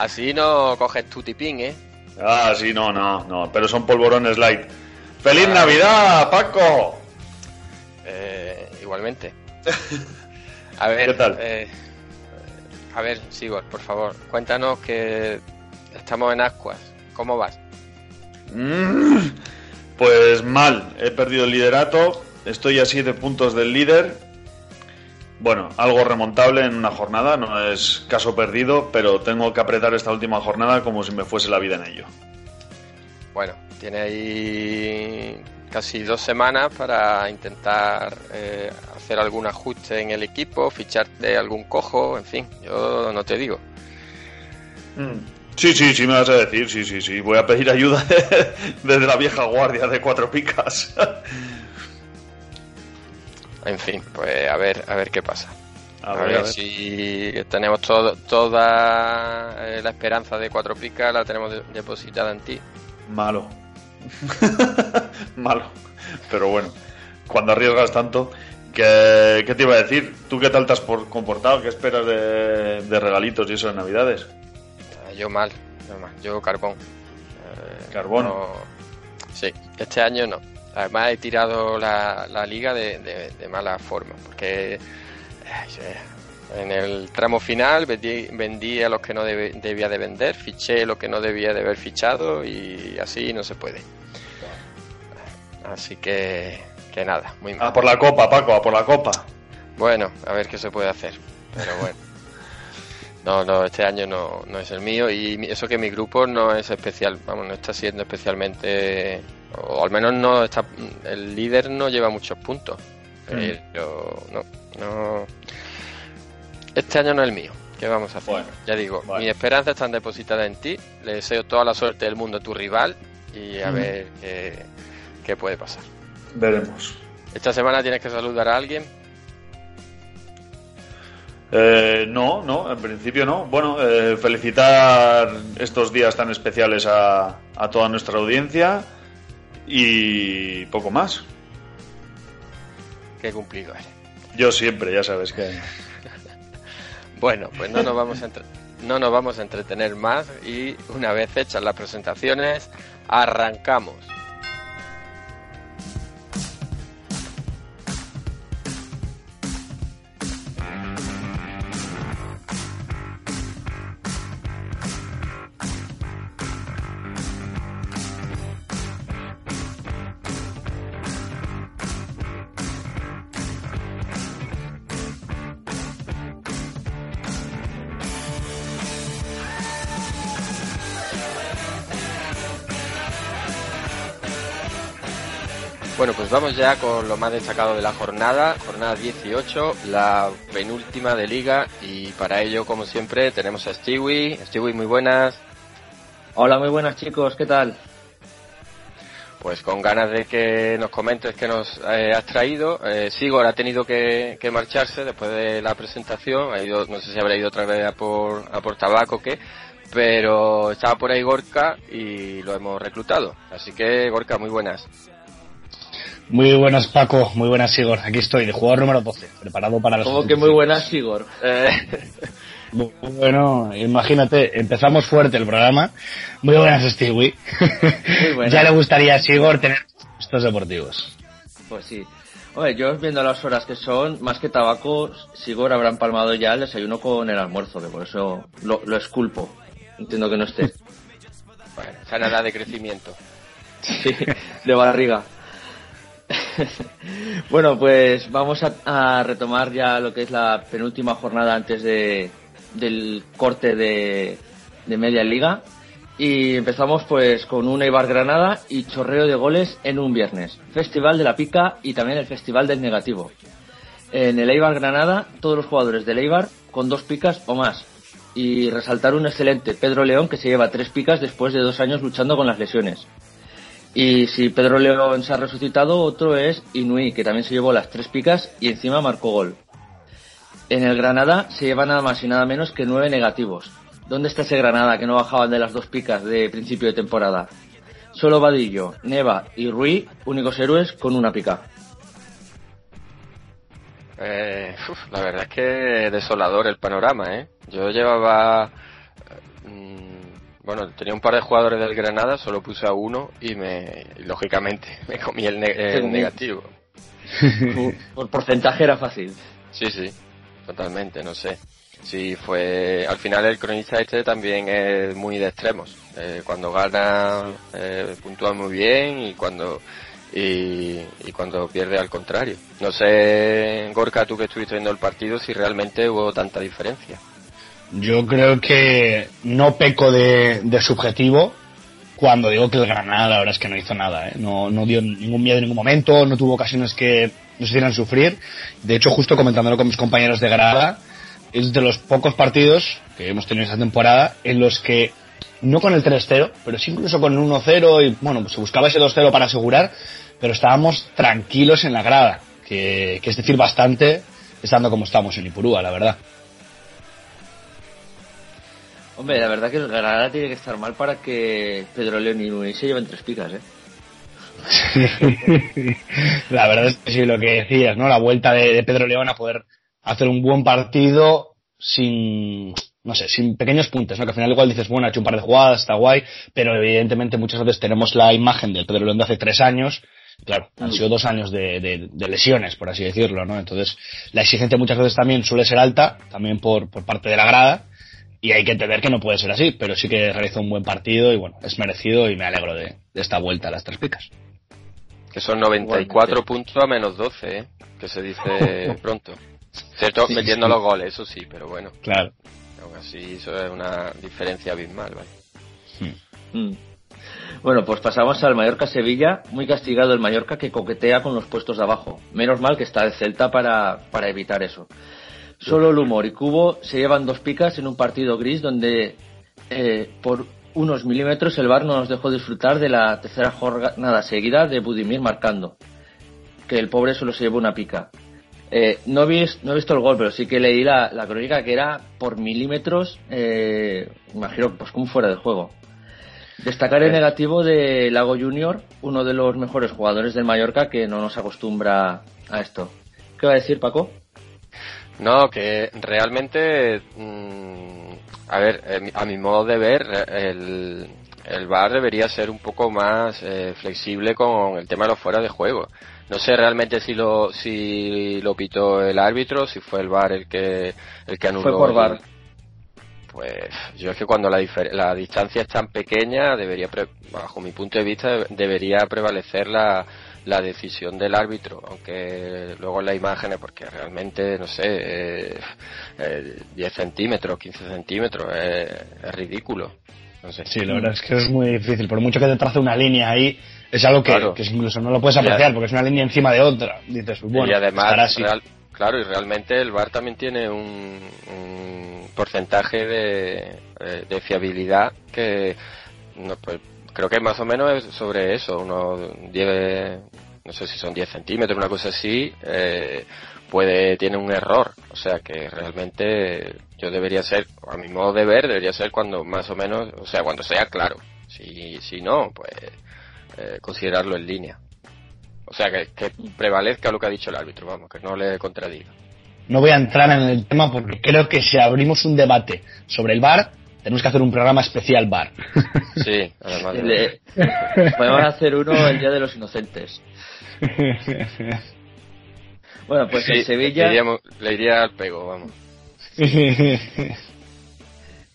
Así no coges tu tipín, ¿eh? Ah, sí, no, no, no, pero son polvorones light. ¡Feliz ah. Navidad, Paco! Eh, igualmente. A ver, ¿qué tal? Eh, a ver, Sigor, por favor, cuéntanos que estamos en Ascuas. ¿Cómo vas? Mm, pues mal, he perdido el liderato, estoy a 7 puntos del líder bueno, algo remontable en una jornada, no es caso perdido, pero tengo que apretar esta última jornada como si me fuese la vida en ello. Bueno, tiene ahí casi dos semanas para intentar eh, hacer algún ajuste en el equipo, ficharte algún cojo, en fin, yo no te digo. Mm. Sí, sí, sí, me vas a decir, sí, sí, sí, voy a pedir ayuda desde la vieja guardia de cuatro picas. En fin, pues a ver, a ver qué pasa. A, ver, si tenemos todo, toda eh, la esperanza de cuatro picas, la tenemos depositada en ti. Malo. Malo. Pero bueno, cuando arriesgas tanto, ¿qué, te iba a decir? ¿Tú qué tal te has comportado? ¿Qué esperas de, regalitos y eso en Navidades? Ah, yo mal, yo mal. Yo carbón. Eh, ¿Carbón? Sí, este año no. Además he tirado la, la liga de, mala forma, porque en el tramo final vendí, a los que no debía de vender, fiché lo que no debía de haber fichado y así no se puede. Así que, que nada, muy mal. A por la copa, Paco, a por la copa. Bueno, a ver qué se puede hacer, pero bueno. No, no, este año no, no es el mío y eso que mi grupo no es especial, vamos, no está siendo especialmente o al menos no está el líder no lleva muchos puntos. Mm. pero no no. Este año no es el mío. ¿qué vamos a hacer? ya digo mi esperanza está depositada en ti. Le deseo toda la suerte del mundo a tu rival y a mm. ver qué, puede pasar. Veremos. Esta semana tienes que saludar a alguien. Eh, no, no, en principio no. Bueno, eh, felicitar estos días tan especiales a, a toda nuestra audiencia y poco más. Qué cumplido eres. Yo siempre, ya sabes que. bueno, pues no nos vamos a no nos vamos a entretener más y una vez hechas las presentaciones, arrancamos. Pues vamos ya con lo más destacado de la jornada, jornada 18, la penúltima de liga y para ello, como siempre, tenemos a Stewie. Stewie, muy buenas. Hola, muy buenas chicos, ¿qué tal? Pues con ganas de que nos comentes qué nos eh, has traído. Eh, Sigor ha tenido que, marcharse después de la presentación, ha ido, no sé si habrá ido otra vez a por, a por tabaco o qué, pero estaba por ahí Gorka y lo hemos reclutado. Así que Gorka, muy buenas. Muy buenas, Paco. Muy buenas, Igor. Aquí estoy, de jugador número 12, preparado para los. ¿Cómo que muy buenas, Igor? Eh, bueno, imagínate, empezamos fuerte el programa. Muy buenas, Stewie. Muy buenas. ya le gustaría a Sigor tener estos deportivos. Pues sí. Oye, yo viendo las horas que son, más que tabaco, Sigor habrán palmado ya el desayuno con el almuerzo, que por eso lo, lo esculpo. Entiendo que no esté. Bueno, esa nada de crecimiento. Sí, de barriga. bueno, pues vamos a, retomar ya lo que es la penúltima jornada antes de, del corte de, de media liga. Y empezamos pues con un Eibar Granada y chorreo de goles en un viernes. Festival de la pica y también el Festival del negativo. En el Eibar Granada, todos los jugadores del Eibar con dos picas o más. Y resaltar un excelente Pedro León que se lleva tres picas después de dos años luchando con las lesiones. Y si Pedro León se ha resucitado, otro es Inui, que también se llevó las tres picas y encima marcó gol. En el Granada se lleva nada más y nada menos que nueve negativos. ¿Dónde está ese Granada que no bajaban de las dos picas de principio de temporada? Solo Vadillo, Neva y Rui, únicos héroes con una pica. Eh, la verdad es que desolador el panorama, ¿eh? Yo llevaba... mm, bueno, tenía un par de jugadores del Granada, solo puse a uno y me... y, lógicamente, me comí el, ne- el negativo. Por porcentaje era fácil. Sí, sí, totalmente, no sé. Sí, fue. Al final el cronista este también es muy de extremos. Eh, cuando gana, eh, puntúa muy bien y cuando. Y, y cuando pierde al contrario. No sé, Gorka, tú que estuviste viendo el partido, si realmente hubo tanta diferencia. Yo creo que no peco de, de subjetivo cuando digo que el Granada la verdad es que no hizo nada, ¿eh? no, no dio ningún miedo en ningún momento, no tuvo ocasiones que nos hicieran sufrir. De hecho, justo comentándolo con mis compañeros de Granada, es de los pocos partidos que hemos tenido esta temporada en los que, no con el 3-0, pero sí incluso con el 1-0 y bueno, pues se buscaba ese 2-0 para asegurar, pero estábamos tranquilos en la grada, que, que es decir bastante estando como estamos en Ipurúa, la verdad. Hombre, la verdad que el Granada tiene que estar mal para que Pedro León y Inui se lleven tres picas, ¿eh? la verdad es que sí, lo que decías, ¿no? La vuelta de, de Pedro León a poder hacer un buen partido sin, no sé, sin pequeños puntos, ¿no? Que al final igual dices, bueno, ha hecho un par de jugadas, está guay, pero evidentemente muchas veces tenemos la imagen del Pedro León de hace tres años, claro, han sido dos años de, de- de lesiones, por así decirlo, ¿no? Entonces, la exigencia muchas veces también suele ser alta, también por, por parte de la grada, y hay que entender que no puede ser así, pero sí que realizó un buen partido y bueno, es merecido y me alegro de, de esta vuelta a las tres picas. Que son 94 Igualmente. puntos a menos 12, ¿eh? Que se dice pronto. Cierto, Sí, metiendo sí. los goles, eso sí, pero bueno. Claro. Aún así, eso es una diferencia abismal, ¿vale? Mm. Bueno, pues pasamos al Mallorca-Sevilla. Muy castigado el Mallorca que coquetea con los puestos de abajo. Menos mal que está el Celta para, para evitar eso. Solo el humor y Cubo se llevan dos picas en un partido gris donde eh, por unos milímetros el Bar no nos dejó disfrutar de la tercera jornada seguida de Budimir marcando. Que el pobre solo se llevó una pica. Eh, no, he vis- no he visto el gol, pero sí que leí la, la crónica que era por milímetros, eh, imagino, pues como fuera de juego. Destacar el negativo de Lago Junior, uno de los mejores jugadores del Mallorca que no nos acostumbra a esto. ¿Qué va a decir Paco? No, que realmente, mm, a ver, eh, a mi modo de ver, el, el VAR debería ser un poco más eh, flexible con el tema de los fuera de juego. No sé realmente si lo si lo pitó el árbitro, si fue el VAR el que el que anuló. Fue por el- VAR. Pues yo es que cuando la, la distancia es tan pequeña, debería, pre- bajo mi punto de vista, debería prevalecer la, la decisión del árbitro, aunque luego en las imágenes, porque realmente, no sé, eh, eh, 10 centímetros, 15 centímetros, eh, es ridículo. No sé. Sí, la verdad es que es muy difícil. Por mucho que te trace una línea ahí, es algo que, Claro. que incluso no lo puedes apreciar porque es una línea encima de otra. Dices, bueno, y además, estará así. real- claro, y realmente el VAR también tiene un, un porcentaje de, eh, de fiabilidad que no, pues, creo que más o menos es sobre eso, unos 10, no sé si son 10 centímetros, una cosa así, eh, puede, tiene un error. O sea que realmente yo debería ser, a mi modo de ver, debería ser cuando más o menos, o sea, cuando sea claro. Si, si no, pues eh, considerarlo en línea. O sea, que, que prevalezca lo que ha dicho el árbitro, vamos, que no le contradiga. No voy a entrar en el tema porque creo que si abrimos un debate sobre el bar, tenemos que hacer un programa especial bar. Sí, además de- Podemos hacer uno el Día de los Inocentes. Bueno, pues Sí, el Sevilla. Le, iríamos- le iría al pego, vamos.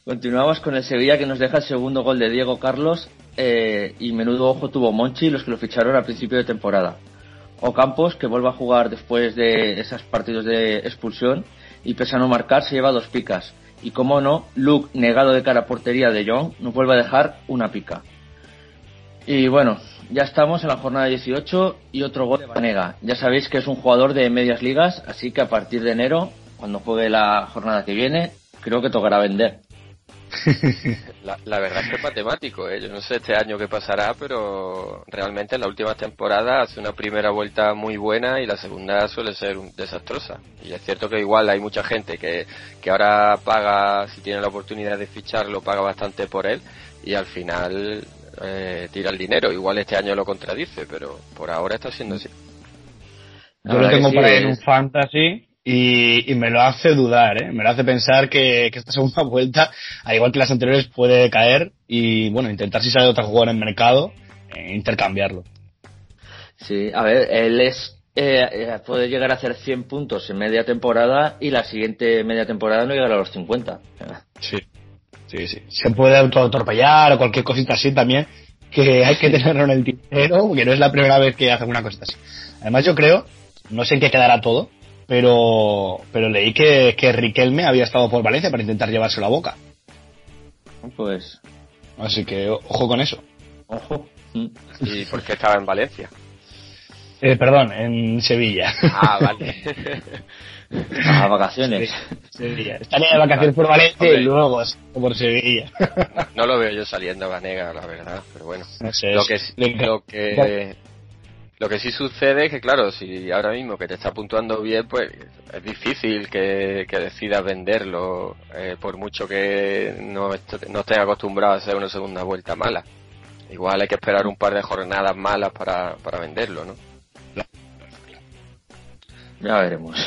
Continuamos con el Sevilla que nos deja el segundo gol de Diego Carlos eh, y menudo ojo tuvo Monchi los que lo ficharon al principio de temporada. Ocampos que vuelve a jugar después de esos partidos de expulsión y pese a no marcar se lleva dos picas. Y como no, Luke negado de cara a portería de Young nos vuelve a dejar una pica. Y bueno, ya estamos en la jornada 18 y otro gol de Vanega. Ya sabéis que es un jugador de medias ligas, así que a partir de enero, cuando juegue la jornada que viene, creo que tocará vender. La, la verdad es que es matemático, ¿eh? yo no sé este año qué pasará, pero realmente en la última temporada hace una primera vuelta muy buena y la segunda suele ser un- desastrosa. Y es cierto que igual hay mucha gente que, que ahora paga, si tiene la oportunidad de ficharlo, paga bastante por él y al final eh, tira el dinero. Igual este año lo contradice, pero por ahora está siendo así. Yo lo sí, en un fantasy y, y me lo hace dudar, ¿eh? Me lo hace pensar que, que esta segunda vuelta, al igual que las anteriores, puede caer y, bueno, intentar si sale otra jugador en mercado, eh, intercambiarlo. Sí, a ver, él es eh, eh, puede llegar a hacer 100 puntos en media temporada y la siguiente media temporada no llegará a los 50. Sí. Sí, sí. Se puede autoatropellar o cualquier cosita así también, que hay que tenerlo en el tintero, porque no es la primera vez que hace una cosita así. Además, yo creo, no sé en qué quedará todo, pero, pero leí que, que Riquelme había estado por Valencia para intentar llevárselo a boca. Pues, Así que ojo con eso. ojo. ¿Y por qué estaba en Valencia? Eh, perdón, en Sevilla. Ah, vale. A vacaciones. Sevilla. Estaría de vacaciones por Valencia y luego por Sevilla. no lo veo yo saliendo a Vanega, la verdad, pero bueno. No sé, lo que lo que lo que sí sucede es que claro si ahora mismo que te está puntuando bien pues es difícil que, que decidas venderlo eh, por mucho que no, no estés acostumbrado a hacer una segunda vuelta mala igual hay que esperar un par de jornadas malas para, para venderlo no Ya veremos.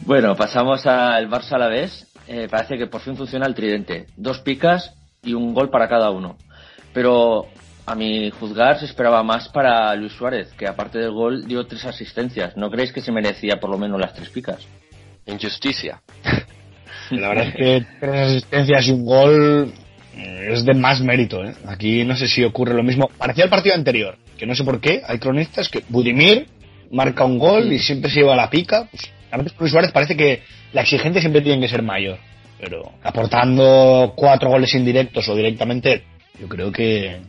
Bueno, pasamos al Barça a la vez. Eh, parece que por fin funciona el tridente. Dos picas y un gol para cada uno. Pero a mi juzgar se esperaba más para Luis Suárez, que aparte del gol dio tres asistencias. ¿No creéis que se merecía por lo menos las tres picas? injusticia La verdad es que tres asistencias y un gol eh, es de más mérito. ¿eh? Aquí no sé si ocurre lo mismo. Parecía el partido anterior, que no sé por qué. Hay cronistas que Budimir marca un gol y siempre se lleva la pica. Pues, a veces Luis Suárez parece que la exigencia siempre tiene que ser mayor. Pero aportando cuatro goles indirectos o directamente, yo creo que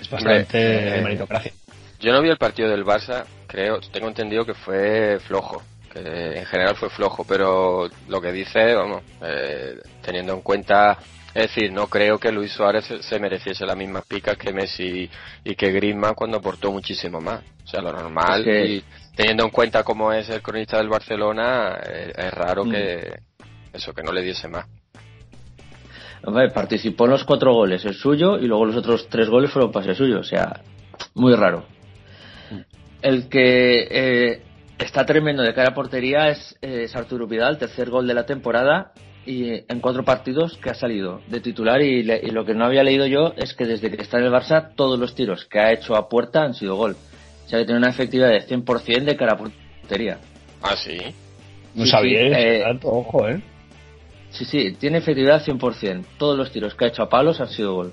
es bastante eh, meritocracia. yo no vi el partido del Barça creo tengo entendido que fue flojo que en general fue flojo pero lo que dice vamos eh, teniendo en cuenta es decir, no creo que Luis Suárez se- se mereciese las mismas picas que Messi y que Griezmann cuando aportó muchísimo más. O sea, lo normal, Es que- y teniendo en cuenta cómo es el cronista del Barcelona, eh, es raro Mm. que eso, que no le diese más. Hombre, participó en los cuatro goles, el suyo, y luego los otros tres goles fueron pase suyo. O sea, muy raro. El que eh, está tremendo de cara a portería es, eh, es Arturo Vidal, tercer gol de la temporada y en cuatro partidos que ha salido de titular y, le- y lo que no había leído yo es que desde que está en el Barça todos los tiros que ha hecho a puerta han sido gol. O sea que tiene una efectividad de 100% de cara a portería. Ah, sí. No sí, sabía sí, eso, eh, tanto, ojo, ¿eh? Sí, sí, tiene efectividad 100%. Todos los tiros que ha hecho a palos han sido gol.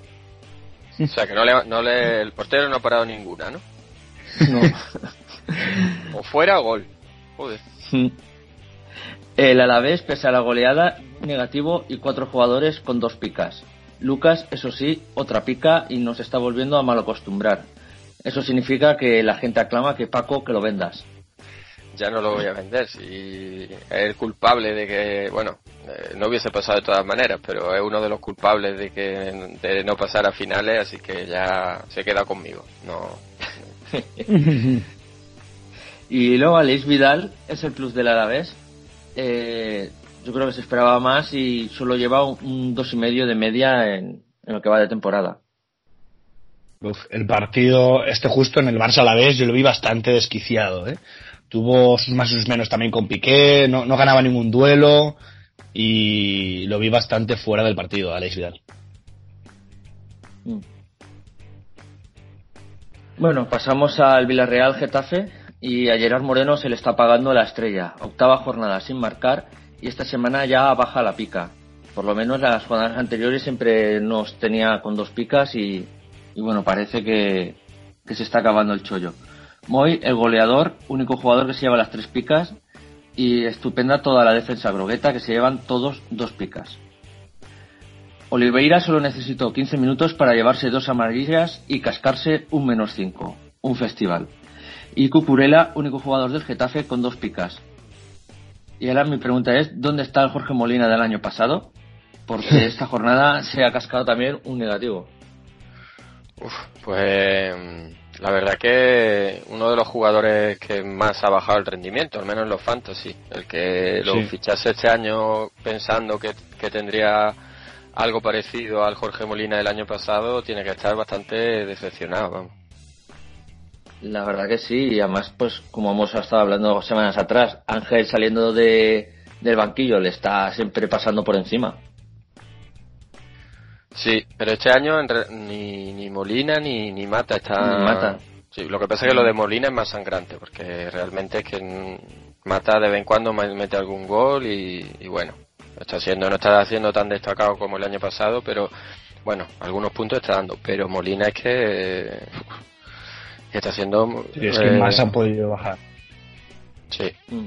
O sea, que no le, no le, el portero no ha parado ninguna, ¿no? No. O fuera o gol. Joder. El Alavés, pese a la goleada, negativo y cuatro jugadores con dos picas. Lucas, eso sí, otra pica y nos está volviendo a mal acostumbrar. Eso significa que la gente aclama que Paco que lo vendas. ya no lo voy a vender. Si es el culpable de que, bueno, eh, no hubiese pasado de todas maneras, pero es uno de los culpables de que de no pasar a finales, así que ya se queda conmigo. No, Y luego Alex Vidal es el plus del Alavés. Eh, yo creo que se esperaba más y solo lleva un, un dos y medio de media en, en lo que va de temporada. Uf, el partido, este justo en el Barça a la vez, yo lo vi bastante desquiciado, ¿eh? Tuvo sus más y sus menos también con Piqué, no, no ganaba ningún duelo y lo vi bastante fuera del partido, Alex Vidal. Bueno, pasamos al Villarreal Getafe. y a Gerard Moreno se le está pagando la estrella. Octava jornada sin marcar y esta semana ya baja la pica. Por lo menos las jornadas anteriores siempre nos tenía con dos picas y, y bueno, parece que, que se está acabando el chollo. Moy, el goleador, único jugador que se lleva las tres picas y estupenda toda la defensa grogueta que se llevan todos dos picas. Oliveira solo necesitó 15 minutos para llevarse dos amarillas y cascarse un menos 5, un festival. Y Cucurella, único jugador del Getafe con dos picas. Y ahora mi pregunta es, ¿dónde está el Jorge Molina del año pasado? Porque esta jornada se ha cascado también un negativo. Uf, pues la verdad que uno de los jugadores que más ha bajado el rendimiento, al menos en los fantasy, el que lo Sí. fichase este año pensando que, que tendría algo parecido al Jorge Molina del año pasado, tiene que estar bastante decepcionado. Vamos. La verdad que sí, y además, pues como hemos estado hablando semanas atrás, Ángel saliendo de, del banquillo le está siempre pasando por encima. Sí, pero este año en re- ni, ni Molina ni, ni Mata está... Ni Mata. Sí, lo que pasa es que lo de Molina es más sangrante, porque realmente es que Mata de vez en cuando me- mete algún gol y, y bueno, está haciendo, no está haciendo tan destacado como el año pasado, pero bueno, algunos puntos está dando, pero Molina es que, eh, que está haciendo... Sí, es que eh, más han podido bajar. Sí, Mm.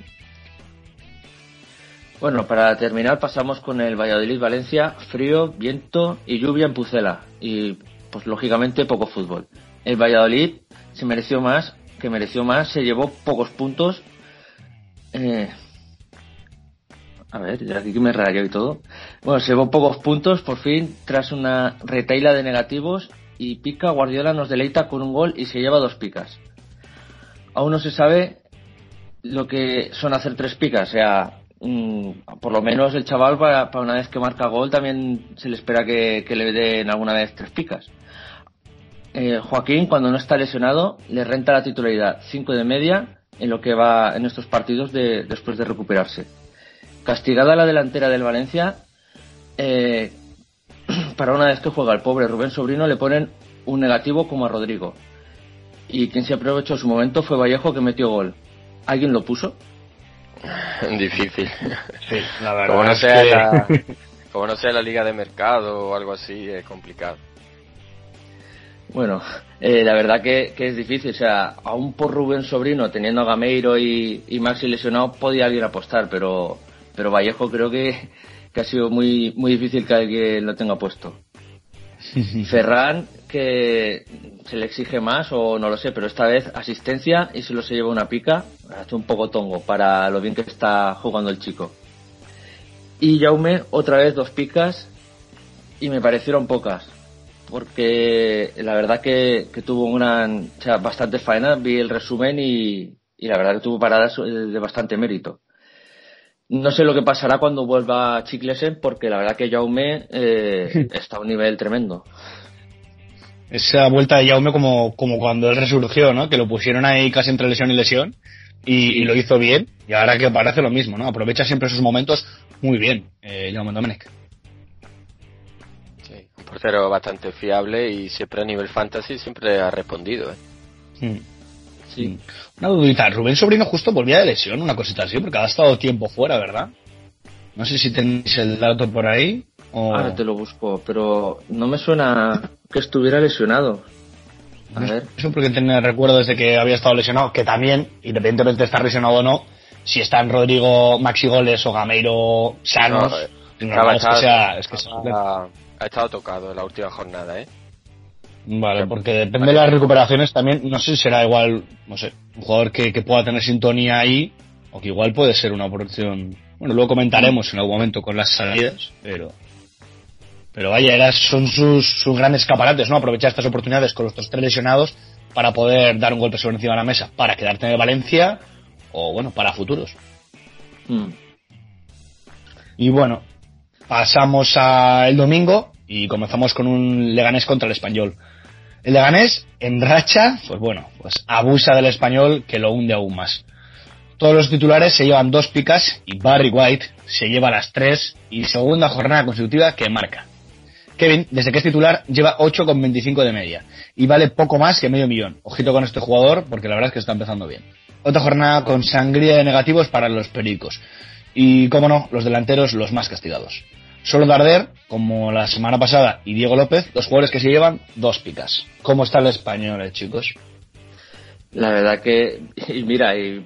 Bueno, para terminar pasamos con el Valladolid-Valencia, frío, viento y lluvia en Pucela. Y pues lógicamente poco fútbol. El Valladolid se mereció más, que mereció más, se llevó pocos puntos. Eh, a ver, ya aquí me rayó y todo. Bueno, se llevó pocos puntos por fin tras una retaila de negativos y Pica Guardiola nos deleita con un gol y se lleva dos picas. Aún no se sabe lo que son hacer tres picas, o sea, por lo menos el chaval para, una vez que marca gol también se le espera que, le den alguna vez tres picas. Eh, Joaquín, cuando no está lesionado, le renta la titularidad 5 de media en lo que va en estos partidos de, después de recuperarse. Castigada la delantera del Valencia, eh, para una vez que juega el pobre Rubén Sobrino le ponen un negativo como a Rodrigo. Y quien se aprovechó su momento fue Vallejo que metió gol. ¿Alguien lo puso? difícil. Sí, la verdad. como, no sea que- la, como no sea la liga de mercado o algo así, es complicado. Bueno, eh, la verdad que, que es difícil. O sea, aún por Rubén Sobrino, teniendo a Gameiro y, y Maxi lesionado, podía alguien apostar, pero, pero Vallejo creo que, que ha sido muy, muy difícil que alguien lo tenga puesto. Ferran, que se le exige más o no lo sé, pero esta vez asistencia y solo se lleva una pica, hace un poco tongo para lo bien que está jugando el chico. Y Jaume, otra vez dos picas y me parecieron pocas, porque la verdad que, tuvo un gran, o sea, bastante faena, vi el resumen y, la verdad que tuvo paradas de bastante mérito. No sé lo que pasará cuando vuelva Chiclesen, porque la verdad que Jaume eh, está a un nivel tremendo. Esa vuelta de Jaume como, como cuando él resurgió, ¿no? Que lo pusieron ahí casi entre lesión y lesión y, y lo hizo bien. Y ahora que parece lo mismo, ¿no? Aprovecha siempre esos momentos muy bien, eh, Jaume Domenech. Sí, un portero bastante fiable y siempre a nivel fantasy siempre ha respondido. ¿eh? Mm. Sí. Una dudita, Rubén Sobrino justo volvía de lesión, una cosita así, porque ha estado tiempo fuera, ¿verdad? No sé si tenéis el dato por ahí. O... Ahora te lo busco, pero no me suena que estuviera lesionado. A ver. Eso porque tenía recuerdo desde que había estado lesionado, que también, independientemente de estar lesionado o no, si están Rodrigo, Maxi Goles o Gameiro sanos, No, eh, que sea, es que sea ha, ha estado tocado en la última jornada, ¿eh? Vale, porque depende de las recuperaciones también, no sé si será igual, no sé, un jugador que, que pueda tener sintonía ahí, o que igual puede ser una oportunidad. Bueno, luego comentaremos en algún momento con las salidas, pero. Pero vaya, eras, son sus, sus grandes escaparates, ¿no? Aprovechar estas oportunidades con los otros tres lesionados para poder dar un golpe sobre encima de la mesa, para quedarte en el Valencia, o bueno, para futuros. Mm. Y bueno, pasamos al domingo y comenzamos con un Leganés contra el Español. El Leganés, en racha, pues bueno, pues abusa del Español que lo hunde aún más. Todos los titulares se llevan dos picas y Barry White se lleva las tres y segunda jornada consecutiva que marca. Kevin, desde que es titular, lleva 8,25 de media y vale poco más que medio millón. Ojito con este jugador porque la verdad es que está empezando bien. otra jornada con sangría de negativos para los pericos. Y, como no, los delanteros los más castigados. Solo Darder, como la semana pasada, y Diego López, los jugadores que se llevan dos picas. ¿Cómo está el español, eh, chicos? La verdad que, y mira, y,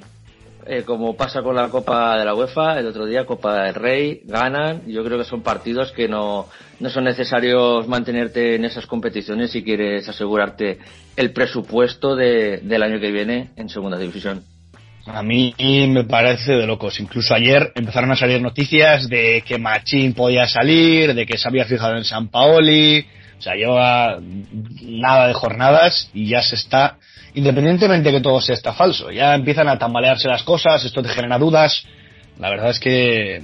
eh, como pasa con la Copa de la UEFA, el otro día Copa del Rey, ganan, yo creo que son partidos que no, no son necesarios mantenerte en esas competiciones si quieres asegurarte el presupuesto de, del año que viene en segunda división. A mí me parece de locos. Incluso ayer empezaron a salir noticias de que Machín podía salir, de que se había fijado en San Paoli. O sea, lleva nada de jornadas y ya se está, independientemente de que todo sea está falso, ya empiezan a tambalearse las cosas, esto te genera dudas. La verdad es que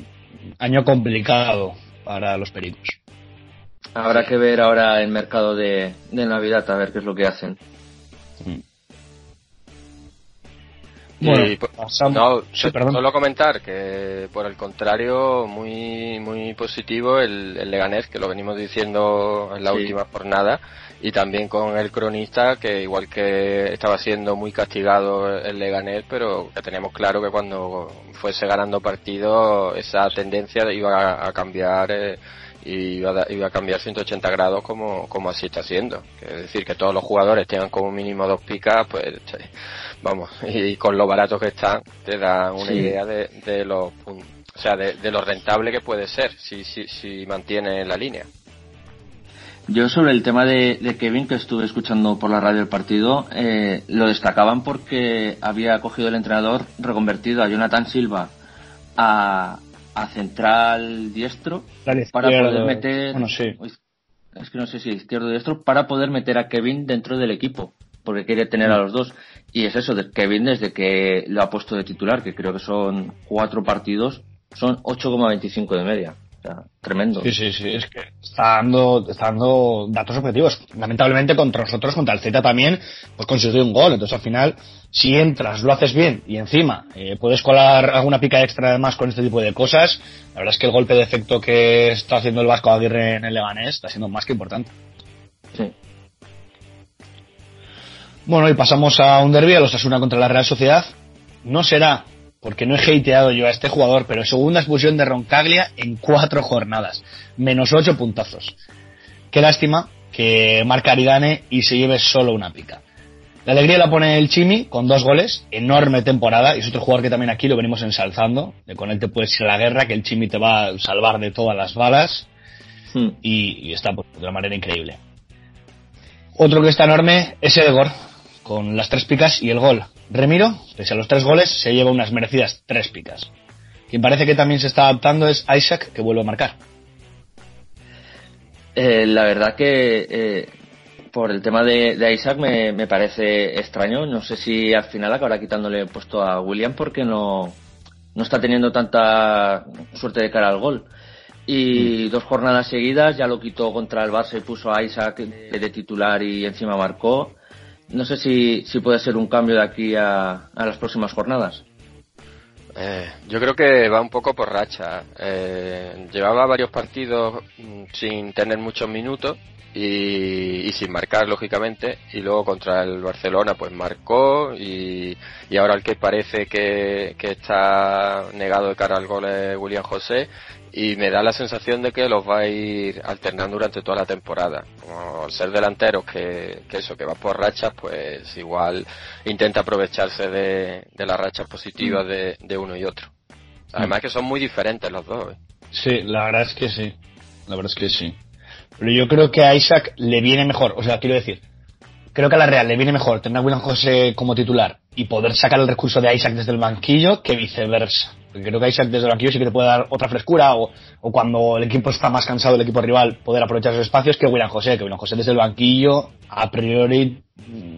año complicado para los pericos. Habrá que ver ahora el mercado de, de Navidad a ver qué es lo que hacen. Bueno, Y, pasamos- no, sí, so- perdón. solo comentar que por el contrario muy muy positivo el, el Leganés que lo venimos diciendo en la Sí. última jornada y también con el cronista que igual que estaba siendo muy castigado el Leganés pero que teníamos claro que cuando fuese ganando partidos esa tendencia iba a, a cambiar eh, y iba a, a cambiar 180 grados como, como así está haciendo. Es decir, que todos los jugadores tengan como mínimo dos picas, pues che, vamos, y, con lo barato que están, te da una Sí. idea de, de lo pun- o sea, de, de lo rentable que puede ser si, si, si mantiene la línea. Yo sobre el tema de, de Kevin, que estuve escuchando por la radio el partido, eh, lo destacaban porque había cogido el entrenador reconvertido a Jonathan Silva a, a central diestro para poder meter... Bueno, sí. Uy, Es que no sé si izquierdo o diestro, para poder meter a Kevin dentro del equipo, porque quiere tener a los dos. Y es eso, de Kevin desde que lo ha puesto de titular, que creo que son cuatro partidos, son 8,25 de media. O sea, tremendo. Sí, sí, sí, es que está dando, está dando datos objetivos. Lamentablemente contra nosotros, contra el Z también, pues consiguió un gol. Entonces al final, si entras, lo haces bien y encima eh, puedes colar alguna pica extra además con este tipo de cosas, la verdad es que el golpe de efecto que está haciendo el Vasco Aguirre en el Leganés está siendo más que importante. Sí. Bueno, y pasamos a un derbi, a los Asuna contra la Real Sociedad. No será, porque no he hateado yo a este jugador, pero segunda expulsión de Roncaglia en cuatro jornadas. Menos ocho puntazos. Qué lástima que marca Aridane y se lleve solo una pica. La alegría la pone el Chimi con dos goles, enorme temporada, y es otro jugador que también aquí lo venimos ensalzando, de con él te puedes ir a la guerra, que el Chimi te va a salvar de todas las balas, Hmm. y, y está pues, de una manera increíble. Otro que está enorme es Edegor, con las tres picas y el gol. Remiro, pese a los tres goles, se lleva unas merecidas tres picas. Quien parece que también se está adaptando es Isaac, que vuelve a marcar. Eh, la verdad que eh, por el tema de, de Isaac me, me parece extraño. No sé si al final acabará quitándole el puesto a William porque no, no está teniendo tanta suerte de cara al gol. Y dos jornadas seguidas ya lo quitó contra el Barça y puso a Isaac de, de titular y encima marcó. No sé si, si puede ser un cambio de aquí a, a las próximas jornadas. Eh, yo creo que va un poco por racha. Eh, llevaba varios partidos mm, sin tener muchos minutos y, y sin marcar, lógicamente. Y luego contra el Barcelona, pues marcó. Y, y ahora el que parece que, que está negado de cara al gol es William José. Y me da la sensación de que los va a ir alternando durante toda la temporada. Como al ser delanteros que, que eso, que va por rachas, pues igual intenta aprovecharse de, de las rachas positivas de, de uno y otro. Además que son muy diferentes los dos. ¿eh? Sí, la verdad es que sí. La verdad es que sí. Pero yo creo que a Isaac le viene mejor. O sea, quiero decir, creo que a la Real le viene mejor tener a William José como titular y poder sacar el recurso de Isaac desde el banquillo que viceversa. Porque creo que Isaac desde el banquillo sí que te puede dar otra frescura o, o cuando el equipo está más cansado, el equipo rival, poder aprovechar esos espacios que William José. Que William José desde el banquillo, a priori,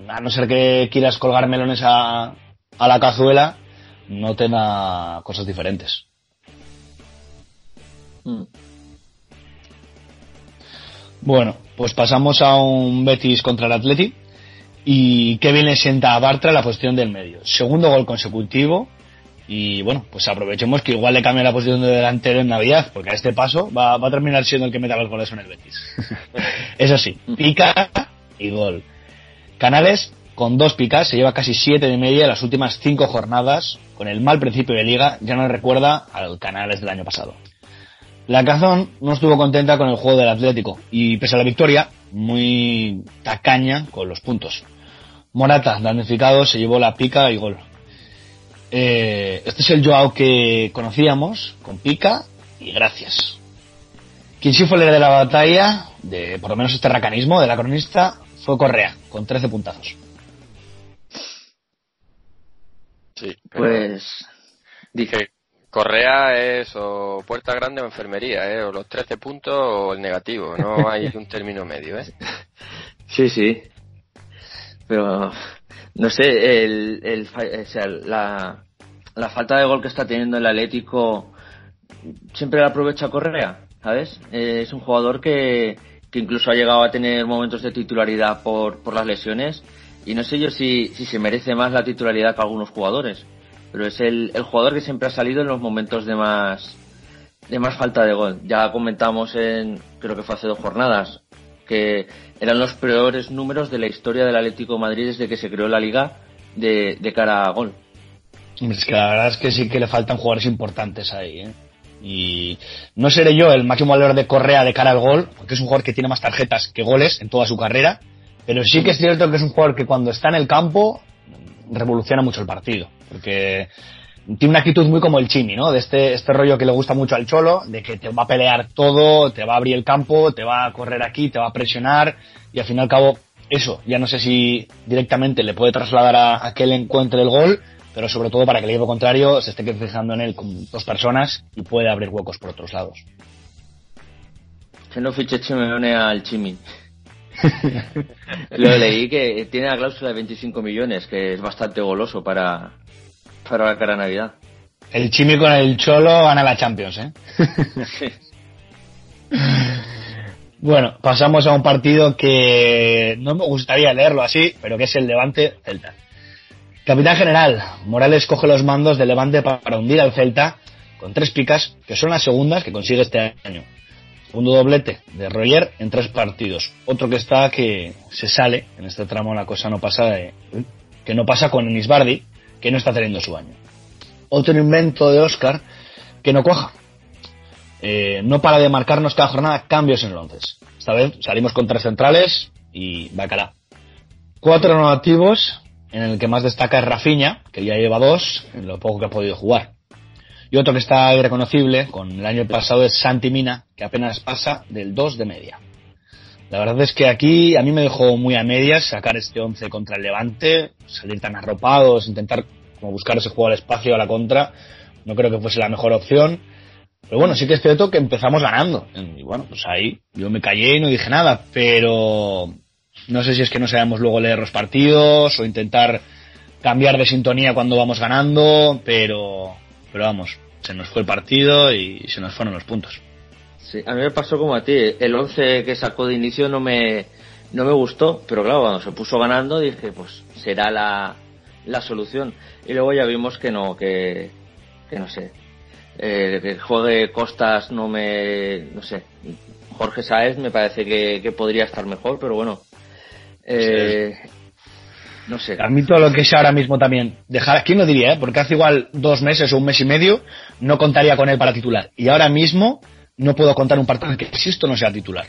a no ser que quieras colgar melones a, a la cazuela, no te da cosas diferentes. Mm. Bueno, pues pasamos a un Betis contra el Atleti. Y Kevin le sienta a Bartra la posición del medio. Segundo gol consecutivo. Y bueno, pues aprovechemos que igual le cambia la posición de delantero en Navidad, porque a este paso va, va a terminar siendo el que meta los goles en el Betis. Eso sí, pica y gol. Canales con dos picas, se lleva casi siete de media en las últimas cinco jornadas, con el mal principio de liga, ya no recuerda al Canales del año pasado. La Cazón no estuvo contenta con el juego del Atlético y pese a la victoria, muy tacaña con los puntos. Morata, damnificado, se llevó la pica y gol. Eh, este es el Joao que conocíamos, con pica y gracias. Quien sí fue el de la batalla, de por lo menos este racanismo de la cronista, fue Correa, con 13 puntazos. Sí, Pues dije, Correa es o puerta grande o enfermería, ¿eh? o los 13 puntos o el negativo, no hay un término medio. ¿eh? sí, sí. Pero no sé, el, el, o sea, la, la falta de gol que está teniendo el Atlético siempre la aprovecha Correa, ¿sabes? Eh, es un jugador que, que incluso ha llegado a tener momentos de titularidad por, por las lesiones y no sé yo si, si se merece más la titularidad que algunos jugadores, pero es el, el jugador que siempre ha salido en los momentos de más de más falta de gol. Ya comentamos en, creo que fue hace dos jornadas, que eran los peores números de la historia del Atlético de Madrid desde que se creó la liga de, de cara a gol. Es la verdad es que sí que le faltan jugadores importantes ahí, ¿eh? Y no seré yo el máximo valor de Correa de cara al gol, porque es un jugador que tiene más tarjetas que goles en toda su carrera, pero sí que es cierto que es un jugador que cuando está en el campo revoluciona mucho el partido, porque tiene una actitud muy como el Chimi, ¿no? De este, este rollo que le gusta mucho al Cholo, de que te va a pelear todo, te va a abrir el campo, te va a correr aquí, te va a presionar, y al fin y al cabo, eso, ya no sé si directamente le puede trasladar a, a que él encuentre el gol, pero sobre todo para que el equipo contrario se esté fijando en él con dos personas y pueda abrir huecos por otros lados. Que no al Chimi. Lo leí que tiene la cláusula de 25 millones, que es bastante goloso para, para la cara Navidad. El Chimi con el Cholo gana la Champions, ¿eh? bueno, pasamos a un partido que no me gustaría leerlo así, pero que es el Levante Celta. Capitán General, Morales coge los mandos de Levante para hundir al Celta con tres picas, que son las segundas que consigue este año. Segundo doblete de Roger en tres partidos. Otro que está que se sale, en este tramo la cosa no pasa que no pasa con Nisbardi, que no está teniendo su año. Otro invento de Oscar que no cuaja. Eh, no para de marcarnos cada jornada cambios en el. Esta vez salimos con tres centrales y bacala. Cuatro no activos en el que más destaca es Rafinha, que ya lleva dos en lo poco que ha podido jugar. Y otro que está irreconocible con el año pasado es Santi Mina, que apenas pasa del 2 de media. La verdad es que aquí a mí me dejó muy a medias sacar este 11 contra el Levante, salir tan arropados, intentar como buscar ese juego al espacio a la contra, no creo que fuese la mejor opción. Pero bueno, sí que es cierto que empezamos ganando. Y bueno, pues ahí yo me callé y no dije nada, pero no sé si es que no sabemos luego leer los partidos o intentar cambiar de sintonía cuando vamos ganando, pero, pero vamos, se nos fue el partido y se nos fueron los puntos. Sí, a mí me pasó como a ti. El 11 que sacó de inicio no me, no me gustó, pero claro, cuando se puso ganando dije, pues será la, la solución. Y luego ya vimos que no, que, que no sé. Eh, que juegue Costas no me, no sé. Jorge Saez me parece que, que podría estar mejor, pero bueno, eh, no sé. A mí todo lo que es ahora mismo también, dejar, ¿quién lo diría? Eh? Porque hace igual dos meses o un mes y medio no contaría con él para titular. Y ahora mismo no puedo contar un partido en que Sisto no sea titular.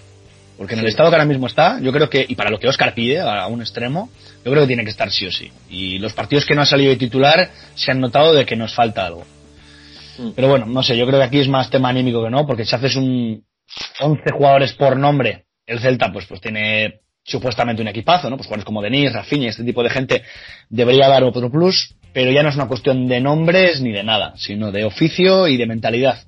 Porque en el estado que ahora mismo está, yo creo que, y para lo que Oscar pide, a un extremo, yo creo que tiene que estar sí o sí. Y los partidos que no ha salido de titular se han notado de que nos falta algo. Mm. Pero bueno, no sé, yo creo que aquí es más tema anímico que no, porque si haces un 11 jugadores por nombre, el Celta pues, pues tiene supuestamente un equipazo, ¿no? Pues jugadores como Denis, Rafinha, este tipo de gente debería dar otro plus, pero ya no es una cuestión de nombres ni de nada, sino de oficio y de mentalidad.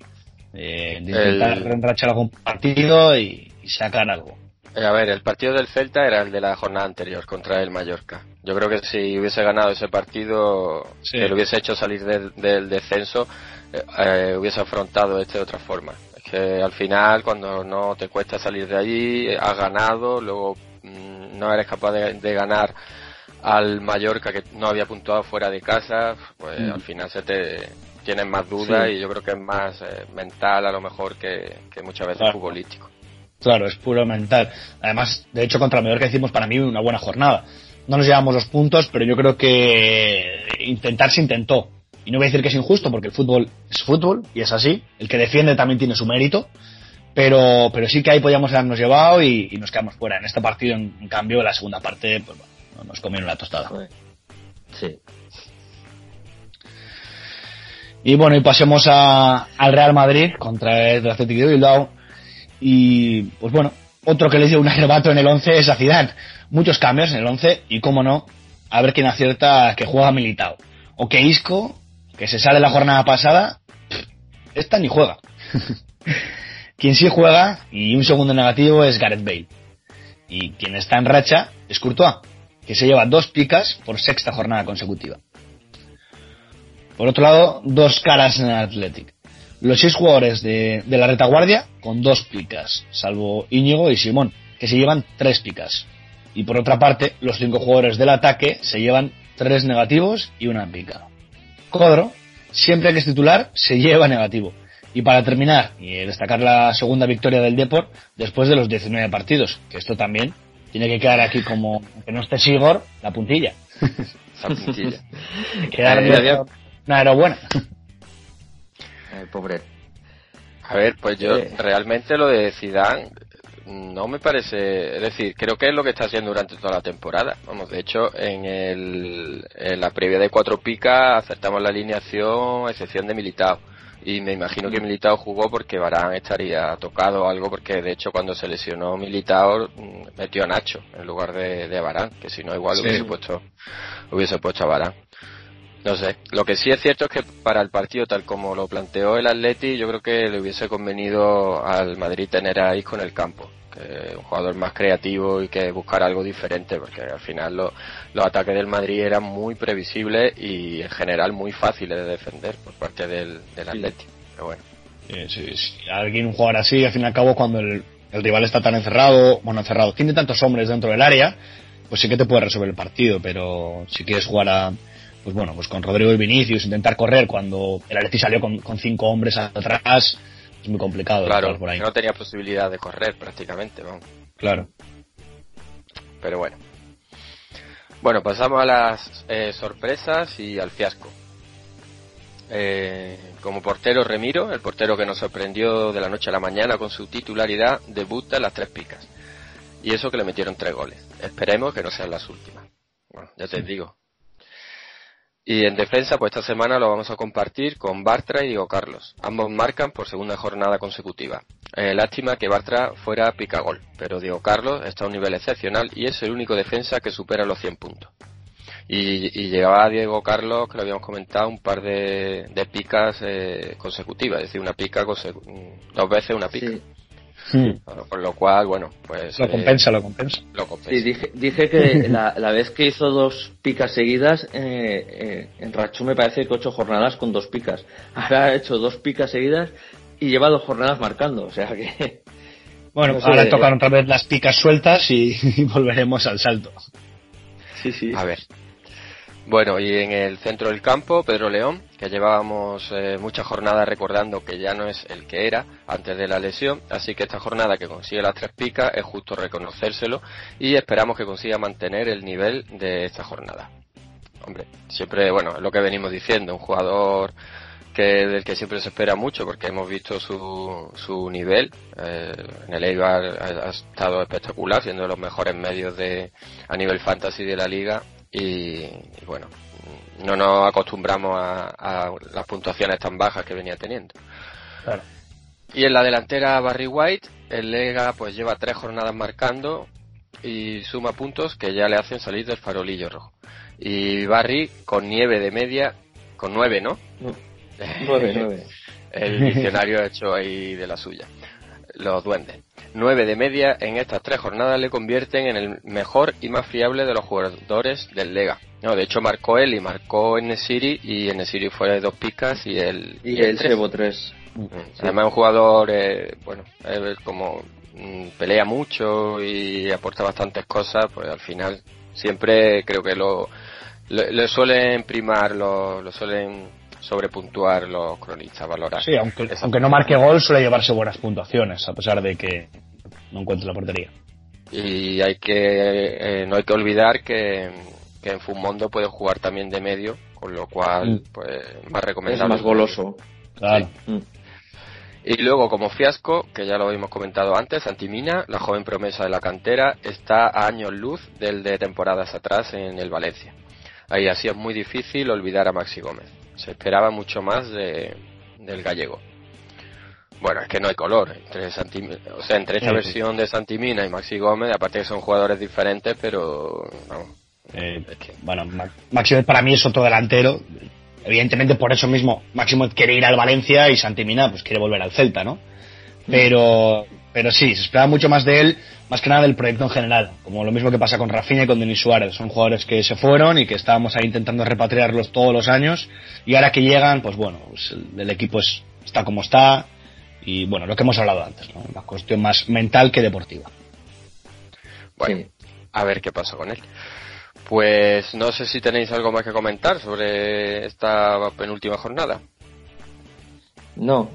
Eh, de intentar el... algún partido y, y sacar algo. Eh, a ver, el partido del Celta era el de la jornada anterior contra el Mallorca. Yo creo que si hubiese ganado ese partido, sí. que lo hubiese hecho salir del, del descenso, eh, hubiese afrontado este de otra forma. Es que al final, cuando no te cuesta salir de allí, has ganado, luego no eres capaz de, de, ganar al Mallorca que no había puntuado fuera de casa, pues mm. al final se te tienes más dudas sí. y yo creo que es más eh, mental a lo mejor que, que muchas veces claro. futbolístico. Claro, es puro mental. Además, de hecho, contra el Mallorca hicimos para mí una buena jornada. no nos llevamos los puntos, pero yo creo que intentar se intentó. Y no voy a decir que es injusto, porque el fútbol es fútbol y es así. El que defiende también tiene su mérito. Pero, pero sí que ahí podíamos habernos llevado y, nos quedamos fuera. En este partido, en, cambio, en la segunda parte, pues bueno, nos comieron la tostada. Sí. Y bueno, y pasemos a, al Real Madrid contra el Atlético de Bilbao. Y pues bueno, otro que le dio un arrebato en el 11 es a Zidane. Muchos cambios en el 11 y cómo no, a ver quién acierta que juega militado. O que Isco, que se sale la jornada pasada, esta ni juega. quien sí juega y un segundo negativo es Gareth Bale. Y quien está en racha es Courtois, que se lleva dos picas por sexta jornada consecutiva. Por otro lado, dos caras en el Athletic. Los seis jugadores de, la retaguardia con dos picas, salvo Íñigo y Simón, que se llevan tres picas. Y por otra parte, los cinco jugadores del ataque se llevan tres negativos y una pica. Codro, siempre que es titular, se lleva negativo. Y para terminar, y destacar la segunda victoria del Deport después de los 19 partidos, que esto también tiene que quedar aquí como, que no esté Sigor, la puntilla. La puntilla. quedar eh, una buena. Eh, pobre. A ver, pues yo eh. realmente lo de Zidane no me parece, es decir, creo que es lo que está haciendo durante toda la temporada. Vamos, de hecho, en, el, en la previa de cuatro picas acertamos la alineación a excepción de Militao. Y me imagino que. Militao jugó porque Barán estaría tocado o algo, porque de hecho cuando se lesionó Militao mm, metió a Nacho en lugar de, de Barán, que si no igual hubiese puesto hubiese puesto a Barán. No sé, lo que sí es cierto es que para el partido tal como lo planteó el Atleti, yo creo que le hubiese convenido al Madrid tener a Isco en el campo, que un jugador más creativo y que buscar algo diferente, porque al final los ataques del Madrid eran muy previsibles y en general muy fáciles de defender por parte del, del Atleti. Pero bueno. Sí, Alguien, un jugador así, al fin y al cabo, cuando el, el rival está tan encerrado, bueno, encerrado, tiene tantos hombres dentro del área, pues sí que te puede resolver el partido, pero si quieres jugar a pues bueno, pues con Rodrigo y Vinicius, intentar correr cuando el Atleti salió con, cinco hombres atrás, es muy complicado. Claro, por ahí. no tenía posibilidad de correr prácticamente, vamos. Claro. Pero bueno. Bueno, pasamos a las eh, sorpresas y al fiasco. Eh, como portero Remiro, el portero que nos sorprendió de la noche a la mañana con su titularidad, debuta en las tres picas. Y eso que le metieron tres goles. Esperemos que no sean las últimas. Bueno, ya te digo, y en defensa, pues esta semana lo vamos a compartir con Bartra y Diego Carlos. Ambos marcan por segunda jornada consecutiva. Eh, lástima que Bartra fuera picagol, pero Diego Carlos está a un nivel excepcional y es el único defensa que supera los 100 puntos. Y, y llevaba Diego Carlos, que lo habíamos comentado, un par de, picas eh, consecutivas, es decir, una pica, dos veces una pica. Hmm. con lo cual, bueno, pues... Lo compensa, lo compensa. Lo compensa. Sí, dije, dije que la, la, vez que hizo dos picas seguidas, eh, eh, en Rachu me parece que ocho jornadas con dos picas. Ahora ha hecho dos picas seguidas y lleva dos jornadas marcando, o sea que... Bueno, ahora tocan otra vez las picas sueltas y, y volveremos al salto. Sí, sí. A ver, bueno, y en el centro del campo, Pedro León, que llevábamos eh, muchas jornadas recordando que ya no es el que era antes de la lesión, así que esta jornada que consigue las tres picas es justo reconocérselo y esperamos que consiga mantener el nivel de esta jornada. Hombre, siempre, bueno, es lo que venimos diciendo, un jugador que del que siempre se espera mucho porque hemos visto su, su nivel eh, en el Eibar ha, estado espectacular siendo de los mejores medios de a nivel fantasy de la liga y, bueno, no nos acostumbramos a, las puntuaciones tan bajas que venía teniendo. Y en la delantera Barry White, el Lega pues lleva tres jornadas marcando y suma puntos que ya le hacen salir del farolillo rojo. Y Barry con nieve de media, con nueve, ¿no? Nueve, nueve. el diccionario ha hecho ahí de la suya. Los duendes. 9 de media en estas tres jornadas le convierten en el mejor y más fiable de los jugadores del Lega. No, de hecho marcó él y marcó en City y en City fue de dos picas y él y, él se llevó tres. Mm. Además un jugador eh, bueno, como mm, pelea mucho y aporta bastantes cosas, pues al final siempre creo que lo le, suelen primar, lo, lo suelen sobrepuntuar los cronistas, valorar. Sí, aunque, aunque no marque gol, suele llevarse buenas puntuaciones, a pesar de que no encuentre la portería. Y hay que eh, no hay que olvidar que, que en Fumondo puede jugar también de medio, con lo cual, Mm. pues, más Es recomendable. más goloso. Claro. Mm. Y luego, como fiasco, que ya lo habíamos comentado antes, Antimina, la joven promesa de la cantera, está a años luz del de temporadas atrás en el Valencia. Ahí así es muy difícil olvidar a Maxi Gómez. Se esperaba mucho más de, del gallego. Bueno, es que no hay color entre Santi- o sea, entre esta Sí, sí. versión de Santimina y Maxi Gómez, aparte que son jugadores diferentes, pero vamos, Eh, es que bueno, Ma- Máximo para mí es otro delantero. Evidentemente por eso mismo Máximo quiere ir al Valencia y Santimina pues quiere volver al Celta, ¿no? Pero, pero sí, se esperaba mucho más de él, más que nada del proyecto en general. Como lo mismo que pasa con Rafinha y con Denis Suárez. Son jugadores que se fueron y que estábamos ahí intentando repatriarlos todos los años. Y ahora que llegan, pues bueno, pues el, el equipo es- está como está. Y bueno, lo que hemos hablado antes, ¿no? Una cuestión más mental que deportiva. Bueno, Sí. a ver qué pasa con él. Pues no sé si tenéis algo más que comentar sobre esta penúltima jornada. No,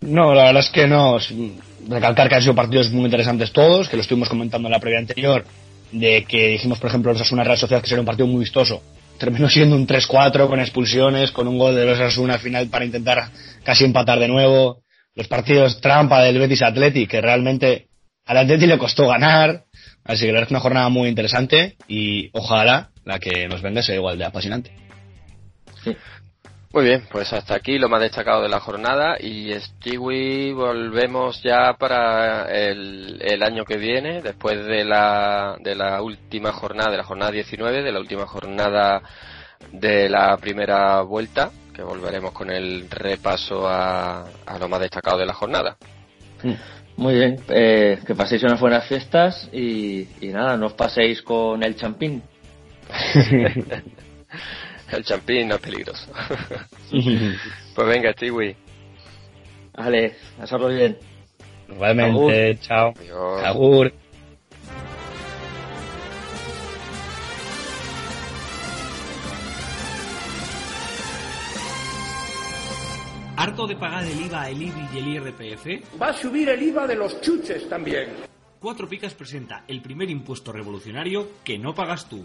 No, la verdad es que no. Recalcar que han sido partidos muy interesantes todos, que lo estuvimos comentando en la previa anterior, de que dijimos, por ejemplo, los Asuna Real Sociedad que sería un partido muy vistoso. Terminó siendo un 3-4 con expulsiones, con un gol de los Asuna al final para intentar casi empatar de nuevo. Los partidos trampa del Betis Athletic, que realmente al Atleti le costó ganar. Así que la verdad es una jornada muy interesante y ojalá la que nos venga sea igual de apasionante. Muy bien, pues hasta aquí lo más destacado de la jornada y Stewie volvemos ya para el, el año que viene, después de la, de la última jornada, de la jornada 19, de la última jornada de la primera vuelta, que volveremos con el repaso a, a lo más destacado de la jornada. muy bien. Eh, que paséis unas buenas fiestas y, y nada, no os paséis con el champín. El champín no es peligroso. pues venga, Stewie. Vale, pasarlo bien. Igualmente, chao. Adiós. Agur. ¿Harto de pagar el IVA, el IBI y el IRPF? Va a subir el IVA de los chuches también. Cuatro Picas presenta el primer impuesto revolucionario que no pagas tú.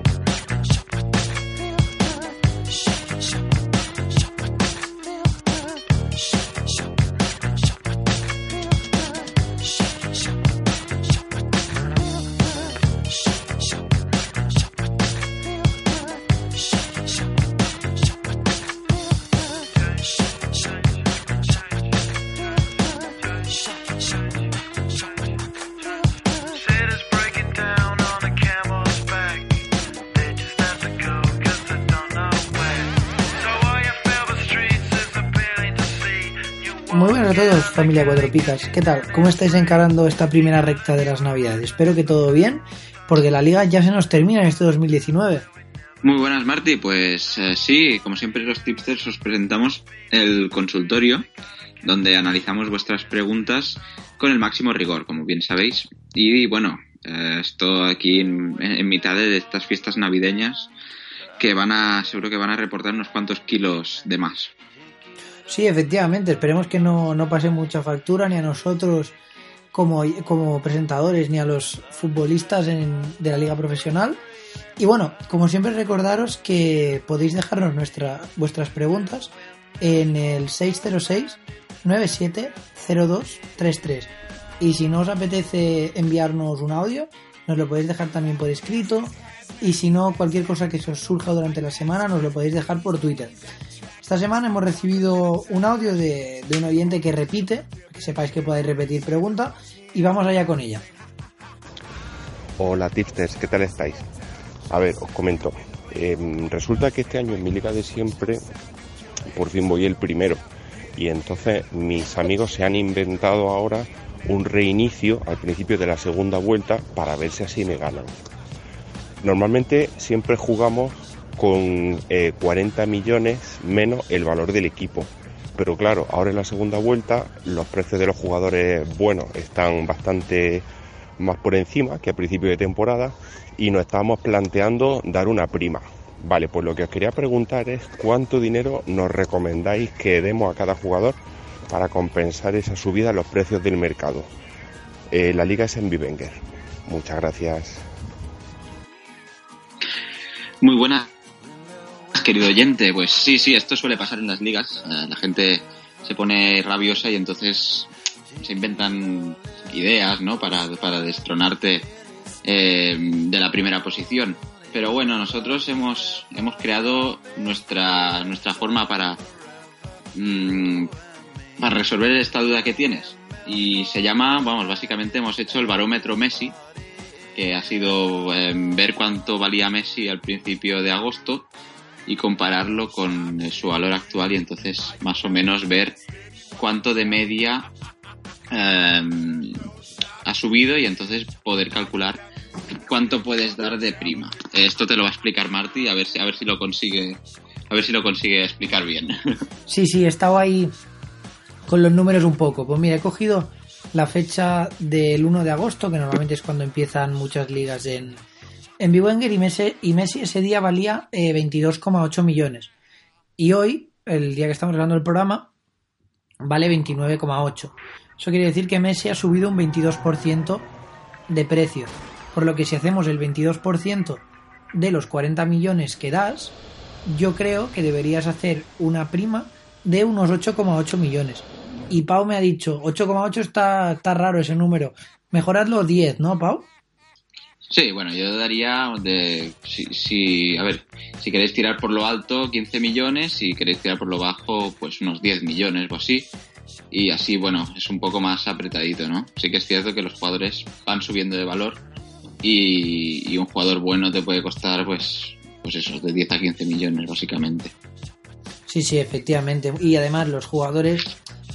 a todos, familia Cuatro Picas. ¿Qué tal? ¿Cómo estáis encarando esta primera recta de las Navidades? Espero que todo bien, porque la liga ya se nos termina en este 2019. Muy buenas, Marty. Pues eh, sí, como siempre los tipsters os presentamos el consultorio, donde analizamos vuestras preguntas con el máximo rigor, como bien sabéis. Y bueno, eh, esto aquí en, en mitad de estas fiestas navideñas que van a, seguro que van a reportar unos cuantos kilos de más. Sí, efectivamente, esperemos que no, no pase mucha factura ni a nosotros como, como presentadores ni a los futbolistas en- de la liga profesional. Y bueno, como siempre recordaros que podéis dejarnos nuestra, vuestras preguntas en el 606 970233. Y si no os apetece enviarnos un audio, nos lo podéis dejar también por escrito. Y si no, cualquier cosa que se os surja durante la semana, nos lo podéis dejar por Twitter. Esta semana hemos recibido un audio de, un oyente que repite, que sepáis que podéis repetir pregunta, y vamos allá con ella. Hola tipsters, ¿qué tal estáis? A ver, os comento. Eh, resulta que este año en mi liga de siempre, por fin voy el primero. Y entonces mis amigos se han inventado ahora un reinicio al principio de la segunda vuelta para ver si así me ganan. Normalmente siempre jugamos con eh, 40 millones menos el valor del equipo. Pero claro, ahora en la segunda vuelta los precios de los jugadores buenos están bastante más por encima que a principio de temporada y nos estábamos planteando dar una prima. Vale, pues lo que os quería preguntar es cuánto dinero nos recomendáis que demos a cada jugador para compensar esa subida en los precios del mercado. Eh, la liga es en Vivenger. Muchas gracias. Muy buena, querido oyente. Pues sí, sí, esto suele pasar en las ligas. La gente se pone rabiosa y entonces se inventan ideas, ¿no? Para, para destronarte eh, de la primera posición. Pero bueno, nosotros hemos, hemos creado nuestra, nuestra forma para, mm, para resolver esta duda que tienes. Y se llama, vamos, básicamente hemos hecho el barómetro Messi, que ha sido eh, ver cuánto valía Messi al principio de agosto y compararlo con eh, su valor actual y entonces más o menos ver cuánto de media eh, ha subido y entonces poder calcular cuánto puedes dar de prima. Esto te lo va a explicar Marty, a ver si a ver si lo consigue a ver si lo consigue explicar bien. Sí, sí, he estado ahí con los números un poco. Pues mira, he cogido la fecha del 1 de agosto, que normalmente es cuando empiezan muchas ligas en, en Biwenger, y Messi, y Messi ese día valía eh, 22,8 millones. Y hoy, el día que estamos grabando el programa, vale 29,8. Eso quiere decir que Messi ha subido un 22% de precio. Por lo que si hacemos el 22% de los 40 millones que das, yo creo que deberías hacer una prima de unos 8,8 millones. Y Pau me ha dicho, 8,8 está, está raro ese número. Mejoradlo 10, ¿no, Pau? Sí, bueno, yo daría de si, si a ver, si queréis tirar por lo alto 15 millones, si queréis tirar por lo bajo pues unos 10 millones o así. Y así, bueno, es un poco más apretadito, ¿no? Sí que es cierto que los jugadores van subiendo de valor y, un jugador bueno te puede costar pues pues eso, de 10 a 15 millones básicamente. Sí, sí, efectivamente. Y además los jugadores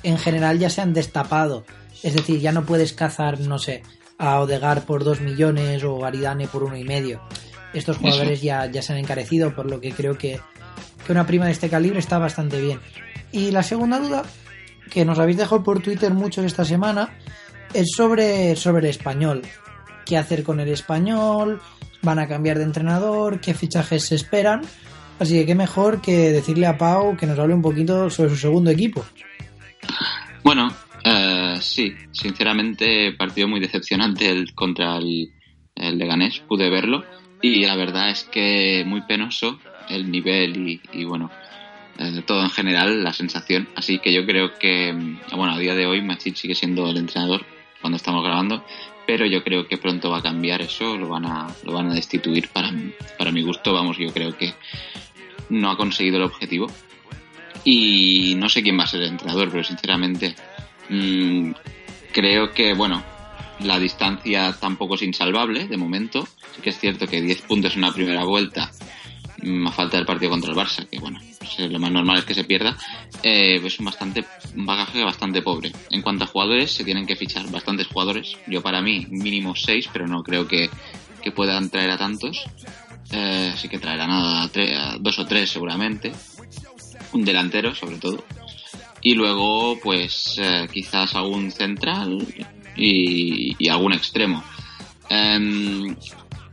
en general ya se han destapado. Es decir, ya no puedes cazar, no sé, a Odegar por 2 millones o Aridane por uno y medio. Estos jugadores ya, ya se han encarecido, por lo que creo que, que una prima de este calibre está bastante bien. Y la segunda duda, que nos habéis dejado por Twitter muchos esta semana, es sobre, sobre el español. ¿Qué hacer con el español? ¿Van a cambiar de entrenador? ¿Qué fichajes se esperan? Así que qué mejor que decirle a Pau que nos hable un poquito sobre su segundo equipo. Bueno, eh, sí, sinceramente partido muy decepcionante el contra el, el Leganés, pude verlo y la verdad es que muy penoso el nivel y, bueno, eh, todo en general, la sensación. Así que yo creo que, mm, bueno, a día de hoy Machit sigue siendo el entrenador cuando estamos grabando, pero yo creo que pronto va a cambiar eso, lo van a, lo van a destituir para, para mi gusto, vamos, yo creo que no ha conseguido el objetivo. Y no sé quién va a ser el entrenador, pero sinceramente mm, creo que, bueno, la distancia tampoco es insalvable de momento. Sí que es cierto que 10 puntos en una primera vuelta, mm, a falta del partido contra el Barça, que bueno, pues, lo más normal es que se pierda, eh, es un bastante bagaje bastante pobre. En cuanto a jugadores, se tienen que fichar bastantes jugadores. Yo para mí mínimo 6, pero no creo que, que puedan traer a tantos. Eh, sí que traerán a, a dos o tres seguramente. Un delantero sobre todo. Y luego pues eh, quizás algún central y, algún extremo. Em,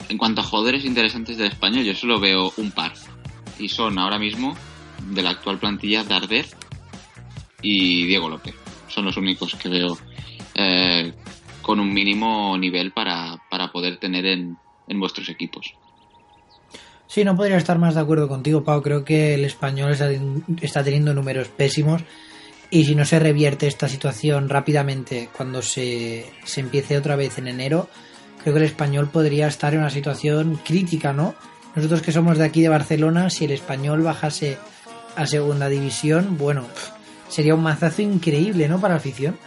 en cuanto a jugadores interesantes del español, yo solo veo un par. Y son ahora mismo de la actual plantilla Darder y Diego López. Son los únicos que veo eh, con un mínimo nivel para, para poder tener en, en vuestros equipos. Sí, no podría estar más de acuerdo contigo, Pau. Creo que el español está teniendo números pésimos y si no se revierte esta situación rápidamente cuando se, se empiece otra vez en enero, creo que el español podría estar en una situación crítica, ¿no? Nosotros que somos de aquí de Barcelona, si el español bajase a segunda división, bueno, sería un mazazo increíble, ¿no? Para afición.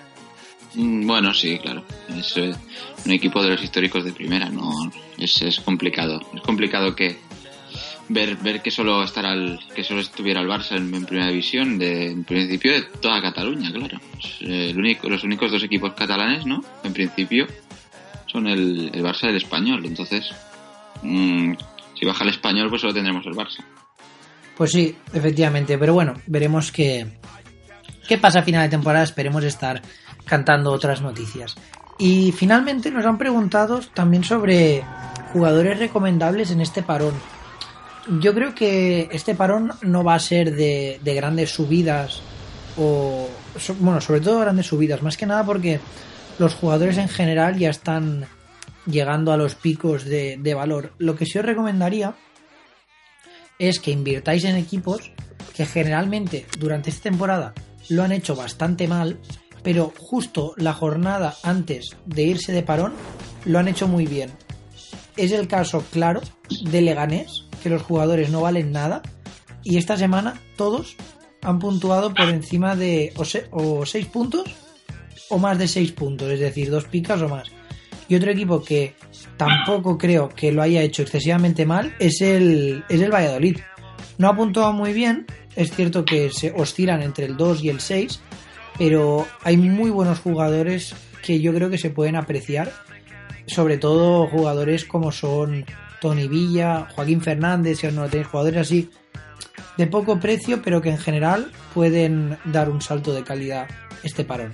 Mm, Bueno, sí, claro. Es un equipo de los históricos de primera, no es, es complicado. Es complicado que ver ver que solo estará el, que solo estuviera el Barça en, primera división de en principio de toda Cataluña, claro. Eh, el único, los únicos dos equipos catalanes, ¿no? En principio son el, el Barça y el Español. Entonces, mm, si baja el Español, pues solo tendremos el Barça. Pues sí, efectivamente, pero bueno, veremos qué, qué pasa a final de temporada, esperemos estar cantando otras noticias. Y finalmente nos han preguntado también sobre jugadores recomendables en este parón. Yo creo que este parón no va a ser de, de grandes subidas o bueno, sobre todo grandes subidas, más que nada porque los jugadores en general ya están llegando a los picos de, de valor. Lo que sí os recomendaría es que invirtáis en equipos que generalmente durante esta temporada lo han hecho bastante mal, pero justo la jornada antes de irse de parón lo han hecho muy bien. Es el caso claro de Leganés, que los jugadores no valen nada, y esta semana todos han puntuado por encima de o, se- o 6 puntos o más de 6 puntos, es decir, dos picas o más. Y otro equipo que tampoco creo que lo haya hecho excesivamente mal es el, es el Valladolid. No ha puntuado muy bien, es cierto que se oscilan entre el 2 y el 6, pero hay muy buenos jugadores que yo creo que se pueden apreciar, sobre todo jugadores como son Tony Villa, Joaquín Fernández, si aún no lo tenéis, jugadores así de poco precio, pero que en general pueden dar un salto de calidad este parón.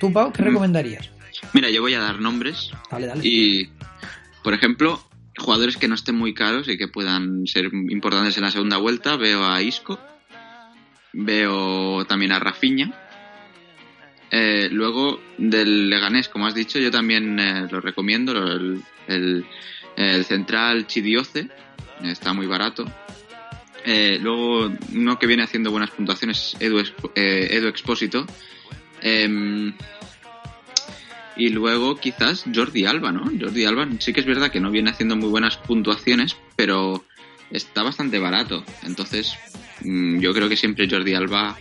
¿Tú, Pau, qué Mm. recomendarías? Mira, yo voy a dar nombres Dale, dale. Y, por ejemplo, jugadores que no estén muy caros y que puedan ser importantes en la segunda vuelta, veo a Isco, veo también a Rafinha. Eh, luego, del Leganés, como has dicho, yo también eh, lo recomiendo, el- el central Chidioce, está muy barato. Eh, luego, uno que viene haciendo buenas puntuaciones, Edu, Expo- eh, Edu Expósito. Em, y luego quizás Jordi Alba, ¿no? Jordi Alba sí que es verdad que no viene haciendo muy buenas puntuaciones, pero está bastante barato. Entonces, mm, yo creo que siempre Jordi Alba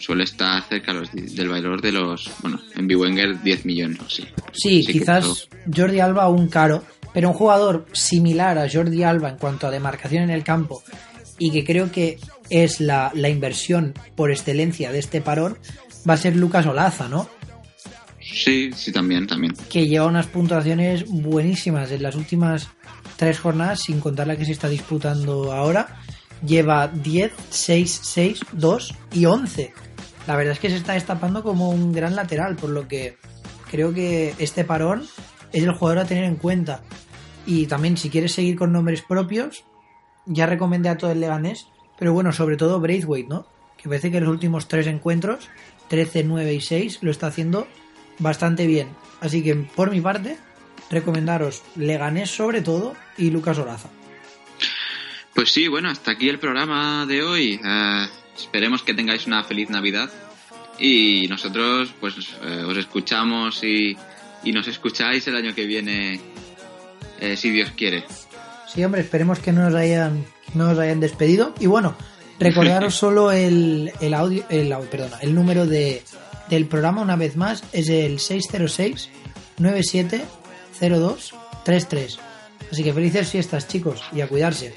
suele estar cerca los del valor de los, bueno, en Wenger 10 millones. Sí, Así que quizás Jordi Alba un caro, pero un jugador similar a Jordi Alba en cuanto a demarcación en el campo y que creo que es la, la inversión por excelencia de este parón va a ser Lucas Olaza, ¿no? Sí, sí, también, también. Que lleva unas puntuaciones buenísimas en las últimas tres jornadas, sin contar la que se está disputando ahora. Lleva 10, 6, 6, 2 y 11. La verdad es que se está destapando como un gran lateral, por lo que creo que este parón es el jugador a tener en cuenta. Y también si quieres seguir con nombres propios, ya recomendé a todo el Leganés, pero bueno, sobre todo Braithwaite, ¿no? Que parece que los últimos tres encuentros, 13, 9 y 6, lo está haciendo bastante bien. Así que por mi parte, recomendaros Leganés sobre todo y Lucas Oraza. Pues sí, bueno, hasta aquí el programa de hoy. Eh, esperemos que tengáis una feliz Navidad y nosotros pues eh, os escuchamos y, y nos escucháis el año que viene, eh, si Dios quiere. Sí, hombre, esperemos que no nos hayan, no nos hayan despedido. Y bueno, recordaros solo el, el audio, el, perdona, el número de, del programa una vez más, es el 606 9702 33. Así que felices fiestas, chicos, y a cuidarse.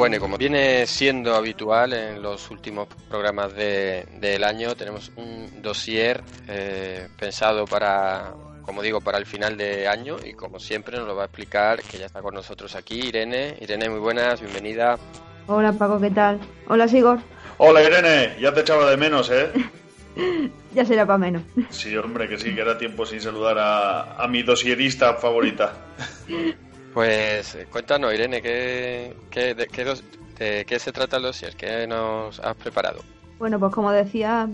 Bueno, y como viene siendo habitual en los últimos programas de- del año, tenemos un dossier eh, pensado para, como digo, para el final de año y como siempre nos lo va a explicar, que ya está con nosotros aquí, Irene. Irene, muy buenas, bienvenida. Hola Paco, ¿qué tal? Hola Sigor. Hola Irene, ya te echaba de menos, ¿eh? Ya será para menos. Sí, hombre, que sí, que era tiempo sin saludar a, a mi dosierista favorita. Pues eh, cuéntanos, Irene, ¿qué, qué, de, qué dos- de qué se trata el dossier? ¿Qué nos has preparado? Bueno, pues como decía,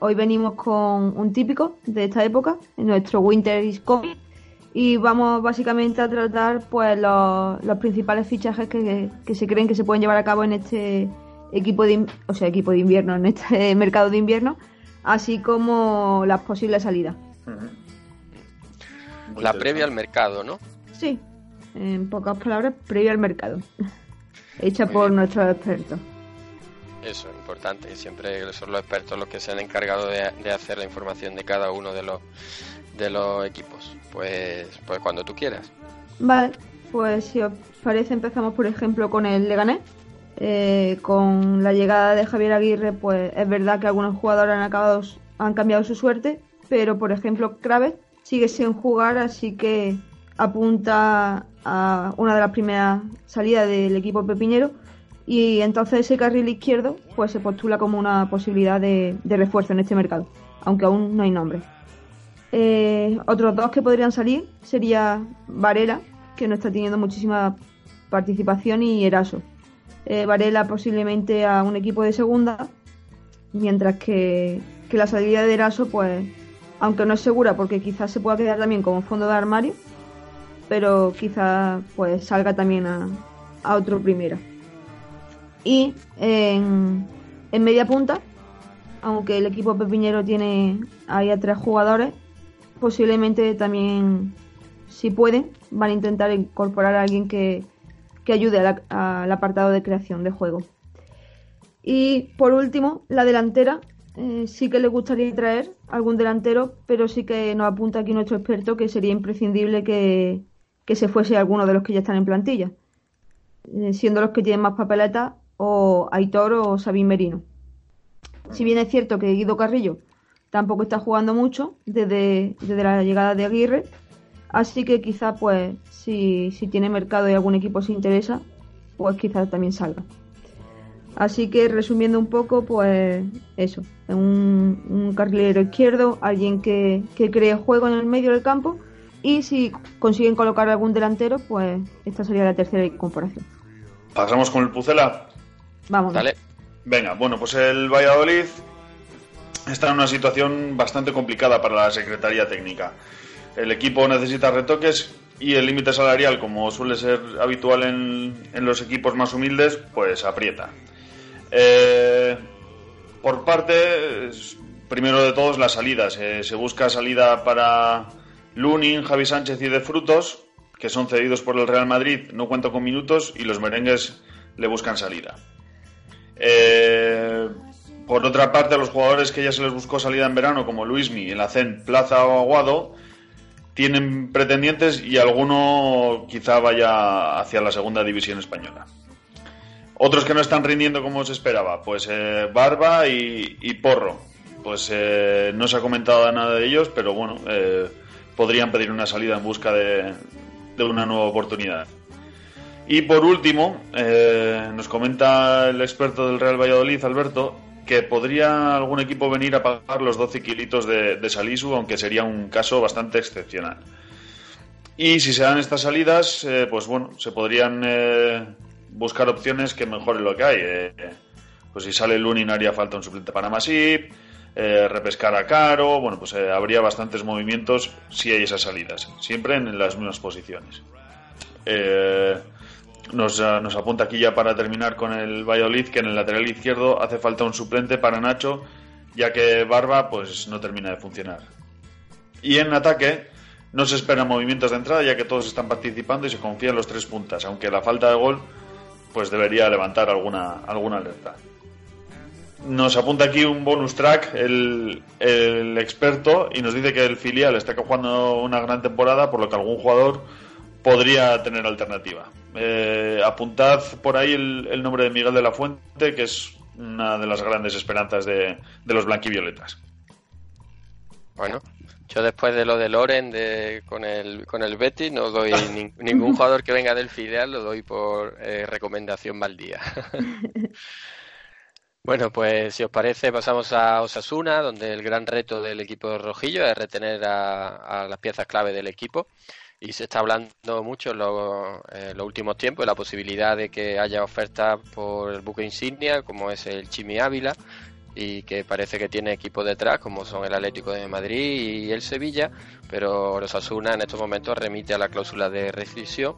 hoy venimos con un típico de esta época, nuestro Winter is Coming, y vamos básicamente a tratar pues los, los principales fichajes que, que se creen que se pueden llevar a cabo en este equipo de, o sea, equipo de invierno, en este mercado de invierno, así como las posibles salidas. La previa al mercado, ¿no? Sí, en pocas palabras, previo al mercado, hecha por nuestros expertos. Eso, importante. Y siempre son los expertos los que se han encargado de, de hacer la información de cada uno de los de los equipos. Pues, pues cuando tú quieras. Vale, pues si os parece empezamos por ejemplo con el Leganés. Eh, con la llegada de Javier Aguirre, pues es verdad que algunos jugadores han acabado, han cambiado su suerte, pero por ejemplo Kravet sigue sin jugar, así que apunta a una de las primeras salidas del equipo pepinero y entonces ese carril izquierdo pues se postula como una posibilidad de, refuerzo en este mercado, aunque aún no hay nombre. Eh, otros dos que podrían salir sería Varela, que no está teniendo muchísima participación, y Eraso. Eh, Varela posiblemente a un equipo de segunda, mientras que, que la salida de Eraso, pues, aunque no es segura porque quizás se pueda quedar también como fondo de armario, pero quizás pues salga también a, otro primera. Y en, media punta, aunque el equipo pepiñero tiene ahí a tres jugadores, posiblemente también, si pueden, van a intentar incorporar a alguien que, que ayude al apartado de creación de juego. Y por último, la delantera. eh, sí que le gustaría traer algún delantero, pero sí que nos apunta aquí nuestro experto que sería imprescindible que, que se fuese alguno de los que ya están en plantilla, eh, siendo los que tienen más papeletas o Aitor o Sabin Merino. Si bien es cierto que Guido Carrillo tampoco está jugando mucho desde, desde la llegada de Aguirre, así que quizá pues si, si tiene mercado y algún equipo se interesa, pues quizás también salga. Así que resumiendo un poco, pues eso, un, un carrilero izquierdo, alguien que, que cree juego en el medio del campo y si consiguen colocar algún delantero, pues esta sería la tercera incorporación. Pasamos con el Pucela. Vamos. Venga, bueno, pues el Valladolid está en una situación bastante complicada para la Secretaría Técnica. El equipo necesita retoques y el límite salarial, como suele ser habitual en, en los equipos más humildes, pues aprieta. Eh, por parte, primero de todos, las salidas. Eh, se busca salida para Lunin, Javi Sánchez y De Frutos, que son cedidos por el Real Madrid, no cuentan con minutos y los merengues le buscan salida. Eh, por otra parte, a los jugadores que ya se les buscó salida en verano, como Luismi, el Acen, Plaza o Aguado, tienen pretendientes y alguno quizá vaya hacia la segunda división española. Otros que no están rindiendo como se esperaba, pues eh, Barba y, Porro. Pues eh, no se ha comentado nada de ellos, pero bueno, podrían pedir una salida en busca de, una nueva oportunidad. Y por último, eh, nos comenta el experto del Real Valladolid, Alberto, que podría algún equipo venir a pagar los 12 kilitos de, Salisu, aunque sería un caso bastante excepcional. Y si se dan estas salidas, eh, pues bueno, se podrían eh, buscar opciones que mejoren lo que hay. Pues si sale Lunin haría falta un suplente para Masip, eh, repescar a Caro, bueno, pues eh, habría bastantes movimientos si hay esas salidas, siempre en las mismas posiciones. Eh, nos, eh, nos apunta aquí ya para terminar con el Valladolid que en el lateral izquierdo hace falta un suplente para Nacho, ya que Barba pues no termina de funcionar. Y en ataque no se esperan movimientos de entrada, ya que todos están participando y se confía en los tres puntas, aunque la falta de gol pues debería levantar alguna, alguna alerta. Nos apunta aquí un bonus track el, el experto y nos dice que el filial está jugando una gran temporada, por lo que algún jugador podría tener alternativa. Eh, apuntad por ahí el, el nombre de Miguel de la Fuente, que es una de las grandes esperanzas de, de los blanquivioletas. Bueno, Yo después de lo de Loren de, con, el, con el Betis no doy nin- ningún jugador que venga del filial, lo doy por eh, recomendación mal día. Bueno, pues si os parece pasamos a Osasuna, donde el gran reto del equipo rojillo es retener a, las piezas clave del equipo. Y se está hablando mucho en los, los últimos tiempos de la posibilidad de que haya ofertas por el buque insignia, como es el Chimi Ávila, y que parece que tiene equipos detrás, como son el Atlético de Madrid y el Sevilla, pero Osasuna en estos momentos remite a la cláusula de rescisión,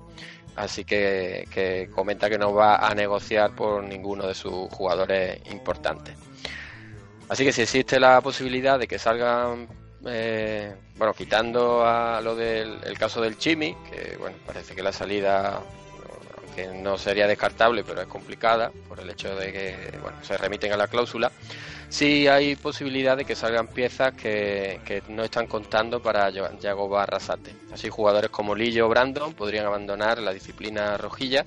así que, que comenta que no va a negociar por ninguno de sus jugadores importantes. Así que si existe la posibilidad de que salgan, eh, bueno, quitando a lo del el caso del Chimi, que bueno, parece que la salida que no sería descartable, pero es complicada por el hecho de que bueno, se remiten a la cláusula. Sí hay posibilidad de que salgan piezas que, que no están contando para Yago Barrasate. Así jugadores como Lillo o Brandon podrían abandonar la disciplina rojilla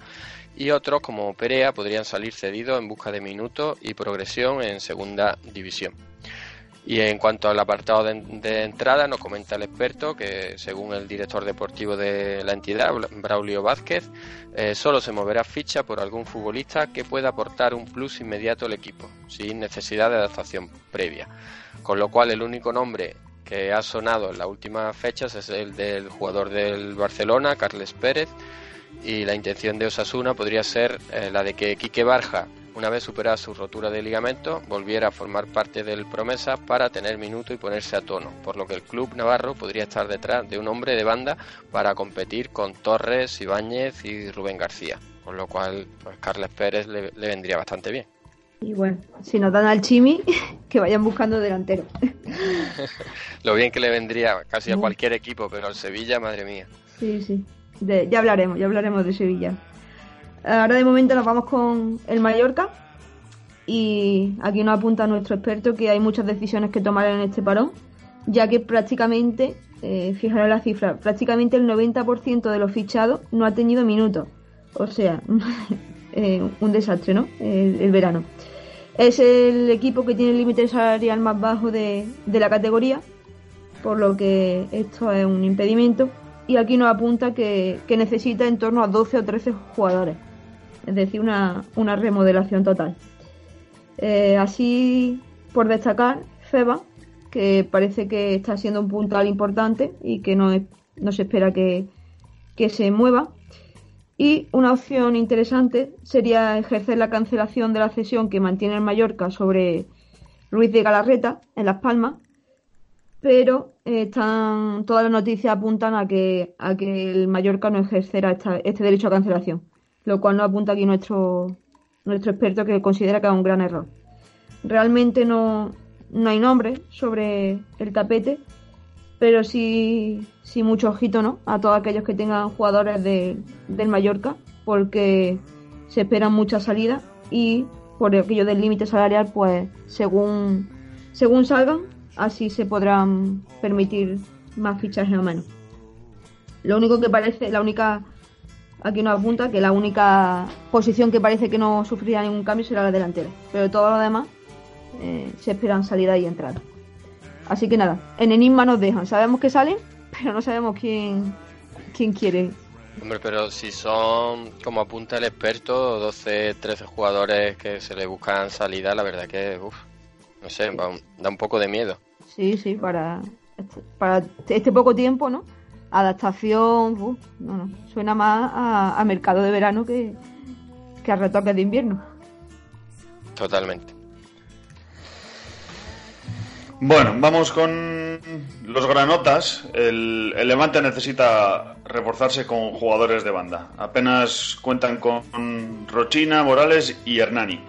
y otros como Perea podrían salir cedidos en busca de minutos y progresión en segunda división. Y en cuanto al apartado de, de entrada, nos comenta el experto que, según el director deportivo de la entidad, Bra- Braulio Vázquez, eh, solo se moverá ficha por algún futbolista que pueda aportar un plus inmediato al equipo, sin necesidad de adaptación previa. Con lo cual, el único nombre que ha sonado en las últimas fechas es el del jugador del Barcelona, Carles Pérez, y la intención de Osasuna podría ser eh, la de que Quique Barja, una vez superada su rotura de ligamento, volviera a formar parte del Promesa para tener minuto y ponerse a tono, por lo que el club navarro podría estar detrás de un hombre de banda para competir con Torres, Ibáñez y Rubén García, con lo cual pues Carles Pérez le, le vendría bastante bien. Y bueno, si nos dan al Chimi, que vayan buscando delantero. Lo bien que le vendría casi a cualquier equipo, pero al Sevilla, madre mía. Sí, sí. De- ya hablaremos, ya hablaremos de Sevilla. Ahora de momento nos vamos con el Mallorca. Y aquí nos apunta nuestro experto que hay muchas decisiones que tomar en este parón, ya que prácticamente, eh, fijaros la cifra, prácticamente el 90% de los fichados no ha tenido minutos. O sea, eh, un desastre, ¿no? El, el verano. Es el equipo que tiene el límite salarial más bajo de, de la categoría, por lo que esto es un impedimento. Y aquí nos apunta que, que necesita en torno a 12 o 13 jugadores, es decir, una, una remodelación total. Eh, así, por destacar, Feba, que parece que está siendo un puntal importante y que no, no se espera que, que se mueva. Y una opción interesante sería ejercer la cancelación de la cesión que mantiene el Mallorca sobre Luis de Galarreta en Las Palmas, pero eh, están todas las noticias apuntan a que a que el Mallorca no ejercerá esta- este derecho a cancelación, lo cual nos apunta aquí nuestro nuestro experto que considera que es un gran error. Realmente no, no hay nombre sobre el tapete, pero sí, sí mucho ojito ¿no? a todos aquellos que tengan jugadores de- del Mallorca, porque se esperan muchas salidas y por aquello del límite salarial, pues según, según salgan, así se podrán permitir más fichajes o menos. Lo único que parece, la única, aquí nos apunta que la única posición que parece que no sufrirá ningún cambio será la delantera, pero todo lo demás eh, se esperan salida y entrada. Así que nada, en Enigma nos dejan, sabemos que salen, pero no sabemos quién, quién quiere. Hombre, pero si son, como apunta el experto, 12, 13 jugadores que se le buscan salida, la verdad que, uff, no sé, va un- da un poco de miedo. Sí, sí, para, este- para este poco tiempo, ¿no? Adaptación, uf, no, no, suena más a, a mercado de verano que, que a retoques de invierno. Totalmente. Bueno, vamos con los granotas. El, el Levante necesita reforzarse con jugadores de banda. Apenas cuentan con Rochina, Morales y Hernani.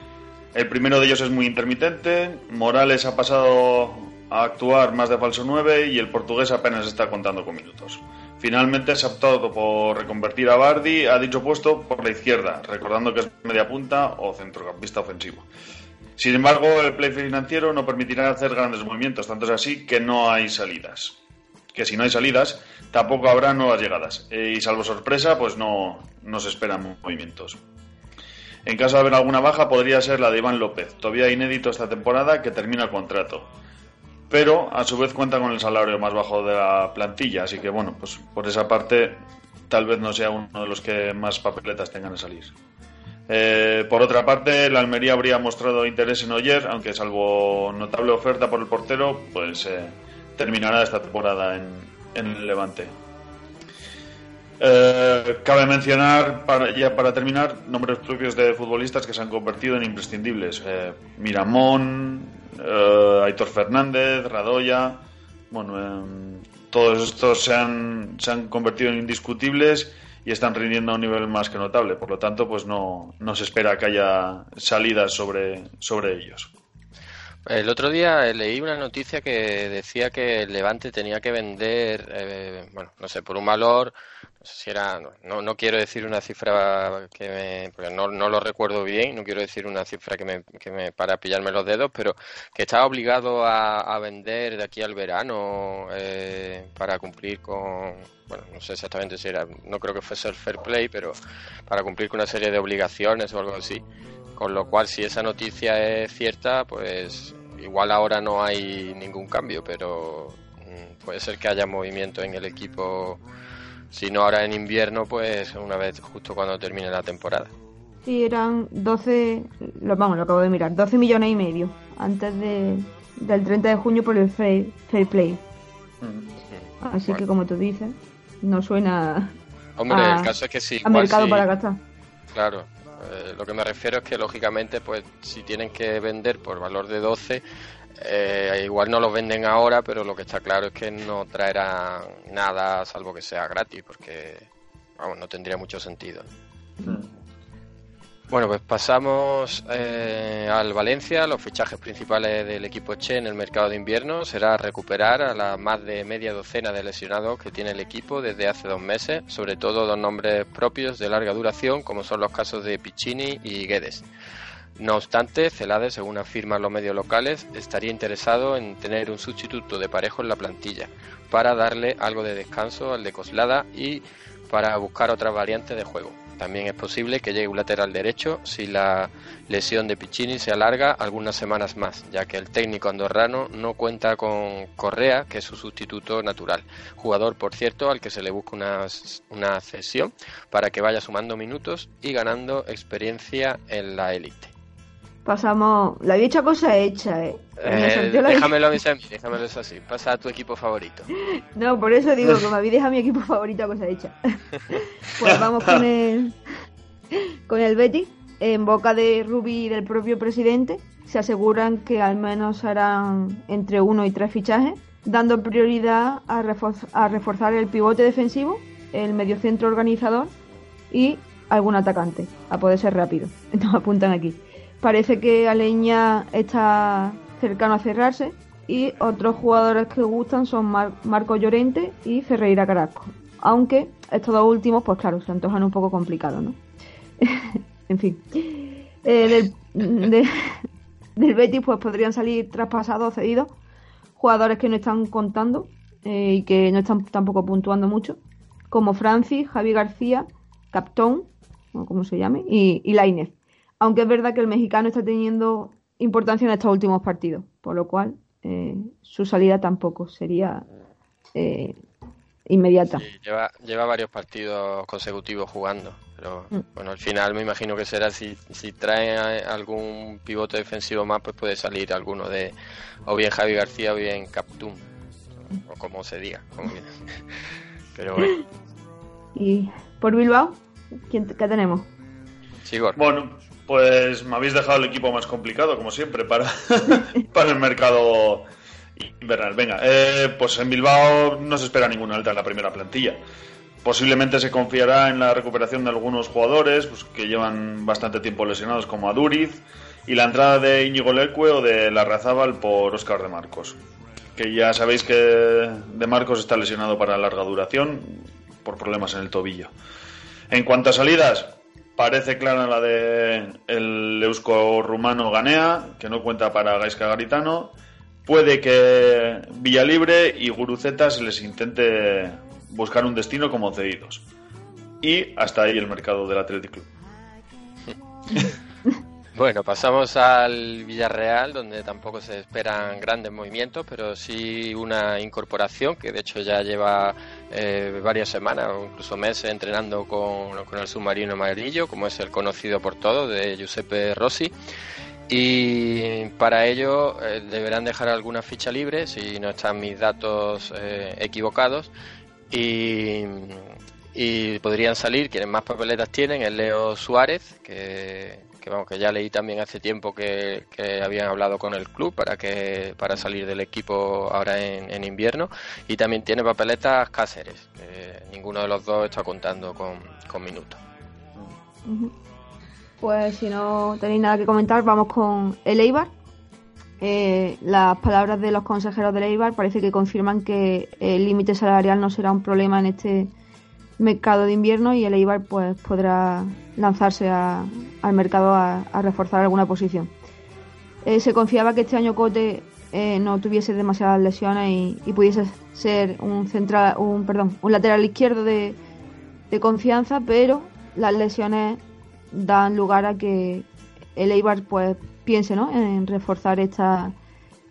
El primero de ellos es muy intermitente. Morales ha pasado a actuar más de falso 9 y el portugués apenas está contando con minutos. Finalmente se ha optado por reconvertir a Bardi a dicho puesto por la izquierda, recordando que es media punta o centrocampista ofensivo. Sin embargo, el play financiero no permitirá hacer grandes movimientos, tanto es así que no hay salidas. Que si no hay salidas, tampoco habrá nuevas llegadas. Eh, y salvo sorpresa, pues no, no se esperan movimientos. En caso de haber alguna baja, podría ser la de Iván López, todavía inédito esta temporada, que termina el contrato. pero a su vez cuenta con el salario más bajo de la plantilla, así que bueno, pues por esa parte tal vez no sea uno de los que más papeletas tengan que salir. Eh, por otra parte, la Almería habría mostrado interés en Oyer, aunque salvo notable oferta por el portero, pues eh, terminará esta temporada en el Levante. Eh, cabe mencionar, para, ya para terminar, nombres propios de futbolistas que se han convertido en imprescindibles. Eh, Miramón, eh, Aitor Fernández, Radoya. Bueno, todos estos se han, se han convertido en indiscutibles y están rindiendo a un nivel más que notable. Por lo tanto, pues no, no se espera que haya salidas sobre, sobre ellos. El otro día eh, leí una noticia que decía que el Levante tenía que vender, eh, bueno, no sé, por un valor, no sé si era, no, no quiero decir una cifra que me, porque no, no lo recuerdo bien, no quiero decir una cifra que me, que me para pillarme los dedos, pero que estaba obligado a, a vender de aquí al verano eh, para cumplir con, bueno, no sé exactamente si era, no creo que fuese el fair play, pero para cumplir con una serie de obligaciones o algo así. Con lo cual, si esa noticia es cierta, pues igual ahora no hay ningún cambio, pero mm, puede ser que haya movimiento en el equipo. Si no ahora en invierno, pues una vez justo cuando termine la temporada. Sí, eran 12, lo, vamos, lo acabo de mirar, 12 millones y medio antes de, del 30 de junio por el fair, fair play. Así que como tú dices, no suena Hombre, a, el caso es que sí. a mercado sí. para gastar. Claro, eh, lo que me refiero es que lógicamente, pues si tienen que vender por valor de 12, eh, igual no los venden ahora, pero lo que está claro es que no traerán nada salvo que sea gratis, porque vamos, no tendría mucho sentido. Bueno, pues pasamos eh, al Valencia. Los fichajes principales del equipo Che en el mercado de invierno será recuperar a la más de media docena de lesionados que tiene el equipo desde hace dos meses, sobre todo dos nombres propios de larga duración, como son los casos de Piccini y Guedes. No obstante, Celades, según afirman los medios locales, estaría interesado en tener un sustituto de parejo en la plantilla para darle algo de descanso al de Coslada y para buscar otras variantes de juego. También es posible que llegue un lateral derecho si la lesión de Piccini se alarga algunas semanas más, ya que el técnico andorrano no cuenta con Correa, que es su sustituto natural. Jugador, por cierto, al que se le busca una, una cesión para que vaya sumando minutos y ganando experiencia en la élite. Pasamos. La dicha cosa hecha, ¿eh? Eh, déjamelo a mí, Sammy, déjamelo eso así. Pasa a tu equipo favorito. No, por eso digo que me habéis dejado mi equipo favorito a cosa hecha. pues vamos con el. Con el Betis. En boca de Rubi y del propio presidente, se aseguran que al menos harán entre uno y tres fichajes, dando prioridad a, refor- a reforzar el pivote defensivo, el mediocentro organizador y algún atacante, a poder ser rápido. Nos apuntan aquí. Parece que Aleña está cercano a cerrarse y otros jugadores que gustan son Mar- Marco Llorente y Ferreira Carrasco. Aunque estos dos últimos, pues claro, se antojan un poco complicados, ¿no? en fin. Eh, del, de- del Betis, pues podrían salir traspasados o cedidos jugadores que no están contando eh, y que no están tampoco puntuando mucho, como Francis, Javi García, Captón, o como se llame, y, y Lainez. Aunque es verdad que el mexicano está teniendo importancia en estos últimos partidos, por lo cual eh, su salida tampoco sería eh, inmediata. Lleva, lleva varios partidos consecutivos jugando. Pero Mm. bueno, al final me imagino que será si, si trae a- algún pivote defensivo más, pues puede salir alguno de o bien Javi García o bien Captum. O como se diga. como Pero bueno, Y por Bilbao, ¿quién, ¿qué tenemos? Sigor. Bueno, pues me habéis dejado el equipo más complicado, como siempre, para, para el mercado invernal. Venga, eh, pues en Bilbao no se espera ninguna alta en la primera plantilla. Posiblemente se confiará en la recuperación de algunos jugadores pues, que llevan bastante tiempo lesionados, como Aduriz, y la entrada de Íñigo Leque o de Larrazábal por Óscar de Marcos. Que ya sabéis que de Marcos está lesionado para larga duración por problemas en el tobillo. En cuanto a salidas, parece clara la de el eusko rumano Ganea, que no cuenta para Gaisca Garitano. Puede que Villalibre y Guruceta se les intente buscar un destino como cedidos. Y hasta ahí el mercado del Athletic Club. Bueno, pasamos al Villarreal, donde tampoco se esperan grandes movimientos, pero sí una incorporación que de hecho ya lleva eh, varias semanas o incluso meses entrenando con, el submarino amarillo, como es el conocido por todos, de Giuseppe Rossi. Y para ello eh, deberán dejar alguna ficha libre, si no están mis datos eh, equivocados. Y, y podrían salir, quienes más papeletas tienen, es Leo Suárez, que, que, vamos, que ya leí también hace tiempo que, habían hablado con el club para que para salir del equipo ahora en, invierno. Y también tiene papeletas Cáceres. que ninguno de los dos está contando con, minutos. Pues si no tenéis nada que comentar, vamos con el Eibar. Eh, las palabras de los consejeros del Eibar parece que confirman que el límite salarial no será un problema en este mercado de invierno y el Eibar pues podrá lanzarse a- al mercado a, reforzar alguna posición. Eh, se confiaba que este año Cote eh, no tuviese demasiadas lesiones y, y pudiese ser un central, un perdón, un lateral izquierdo de, de confianza, pero las lesiones dan lugar a que el Eibar pues piense ¿no? en reforzar esta,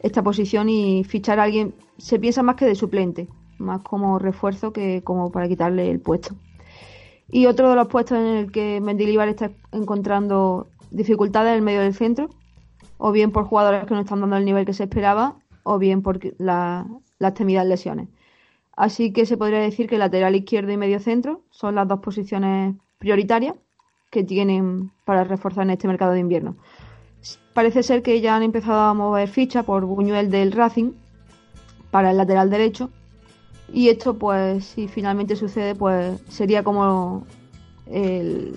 esta posición y fichar a alguien, se piensa más que de suplente, más como refuerzo que como para quitarle el puesto. Y otro de los puestos en el que Mendilibar está encontrando dificultades en el medio del centro, o bien por jugadores que no están dando el nivel que se esperaba, o bien por la- las temidas lesiones. Así que se podría decir que lateral izquierdo y medio centro son las dos posiciones prioritarias que tienen para reforzar en este mercado de invierno. Parece ser que ya han empezado a mover ficha por Buñuel del Racing para el lateral derecho. Y esto, pues, si finalmente sucede, pues sería como el-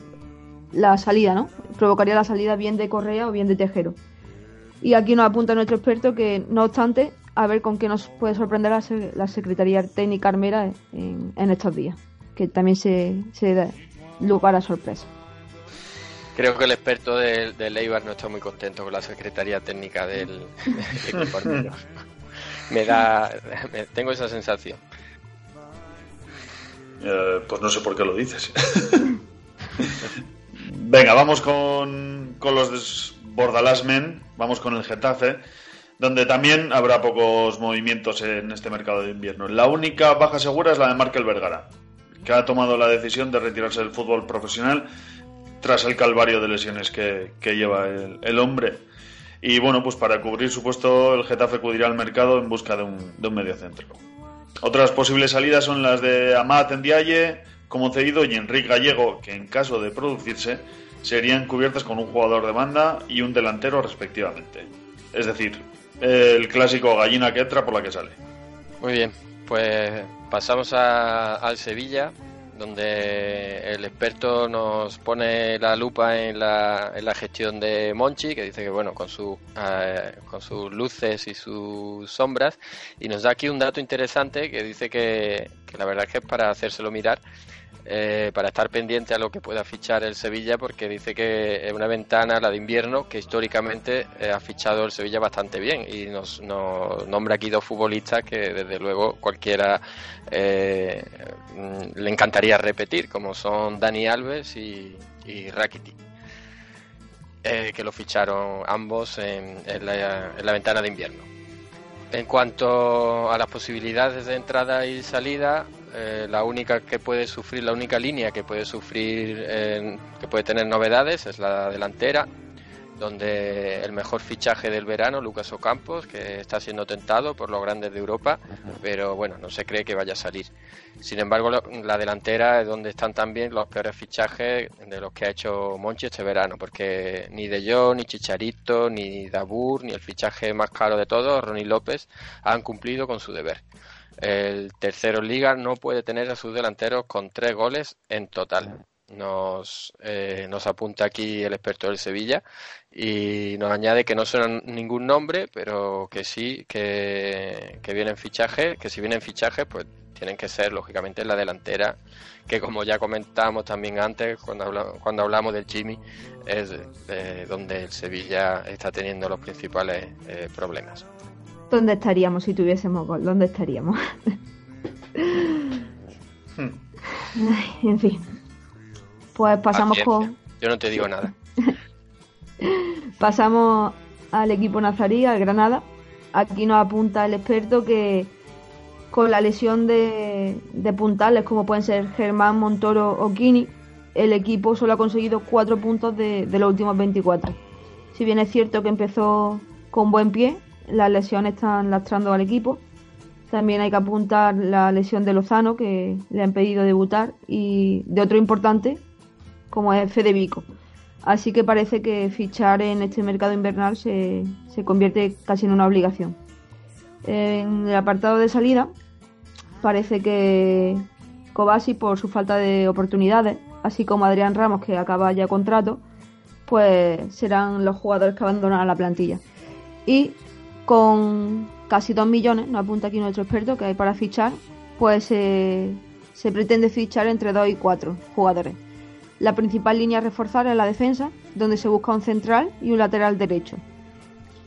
la salida, ¿no? Provocaría la salida bien de Correa o bien de Tejero. Y aquí nos apunta nuestro experto que, no obstante, a ver con qué nos puede sorprender la, se- la Secretaría Técnica Armera en, en estos días, que también se, se da lugar a sorpresa. Creo que el experto del, del Eibar no está muy contento con la secretaría técnica del, del equipo. Me da, me- tengo esa sensación. Eh, pues no sé por qué lo dices. Venga, vamos con, con los Bordalasmen, vamos con el Getafe, donde también habrá pocos movimientos en este mercado de invierno. La única baja segura es la de Markel Vergara, que ha tomado la decisión de retirarse del fútbol profesional tras el calvario de lesiones que, que lleva el, el hombre. Y bueno, pues para cubrir su puesto, el Getafe acudirá al mercado en busca de un, de un mediocentro. Otras posibles salidas son las de Amat Ndiaye como cedido y Enrique Gallego, que en caso de producirse serían cubiertas con un jugador de banda y un delantero respectivamente. Es decir, el clásico gallina que entra por la que sale. Muy bien, pues pasamos al Sevilla, donde el experto nos pone la lupa en la, en la gestión de Monchi, que dice que bueno, con, su, eh, con sus luces y sus sombras, y nos da aquí un dato interesante que dice que, que la verdad es que es para hacérselo mirar, eh, para estar pendiente a lo que pueda fichar el Sevilla, porque dice que es una ventana, la de invierno, que históricamente eh, ha fichado el Sevilla bastante bien y nos, nos nombra aquí dos futbolistas que desde luego cualquiera eh, mm, le encantaría repetir, como son Dani Alves y, y que lo ficharon ambos en, en la, en la ventana de invierno. En cuanto a las posibilidades de entrada y salida, eh, la única que puede sufrir, la única línea que puede sufrir, eh, que puede tener novedades es la delantera, donde el mejor fichaje del verano, Lucas Ocampos, que está siendo tentado por los grandes de Europa, pero bueno, no se cree que vaya a salir. Sin embargo, la delantera es donde están también los peores fichajes de los que ha hecho Monchi este verano, porque ni De Jong, ni Chicharito, ni Dabur, ni el fichaje más caro de todos, Ronnie López, han cumplido con su deber. El tercero liga no puede tener a sus delanteros con tres goles en total. Nos, eh, nos apunta aquí el experto del Sevilla y nos añade que no suena ningún nombre, pero que sí, que, que vienen fichajes, que si vienen fichajes, pues tienen que ser lógicamente en la delantera, que como ya comentamos también antes, cuando, habla- cuando hablamos del Jimmy, es eh, donde el Sevilla está teniendo los principales eh, problemas. ¿Dónde estaríamos si tuviésemos gol? ¿Dónde estaríamos? Ay, en fin. Pues pasamos con Yo no te digo nada. Pasamos al equipo nazarí, al Granada. Aquí nos apunta el experto que con la lesión de, de puntales como pueden ser Germán, Montoro o Kini, el equipo solo ha conseguido 4 puntos de, de los últimos 24. Si bien es cierto que empezó con buen pie, las lesiones están lastrando al equipo. También hay que apuntar la lesión de Lozano, que le han pedido debutar, y de otro importante, como es Fede Vico. Así que parece que fichar en este mercado invernal se, se convierte casi en una obligación. En el apartado de salida, parece que Kovacic, por su falta de oportunidades, así como Adrián Ramos, que acaba ya contrato, pues serán los jugadores que abandonarán la plantilla. Y con casi 2 millones, nos apunta aquí nuestro experto, que hay para fichar, pues eh, se pretende fichar entre 2 y 4 jugadores. La principal línea a reforzar es la defensa, donde se busca un central y un lateral derecho.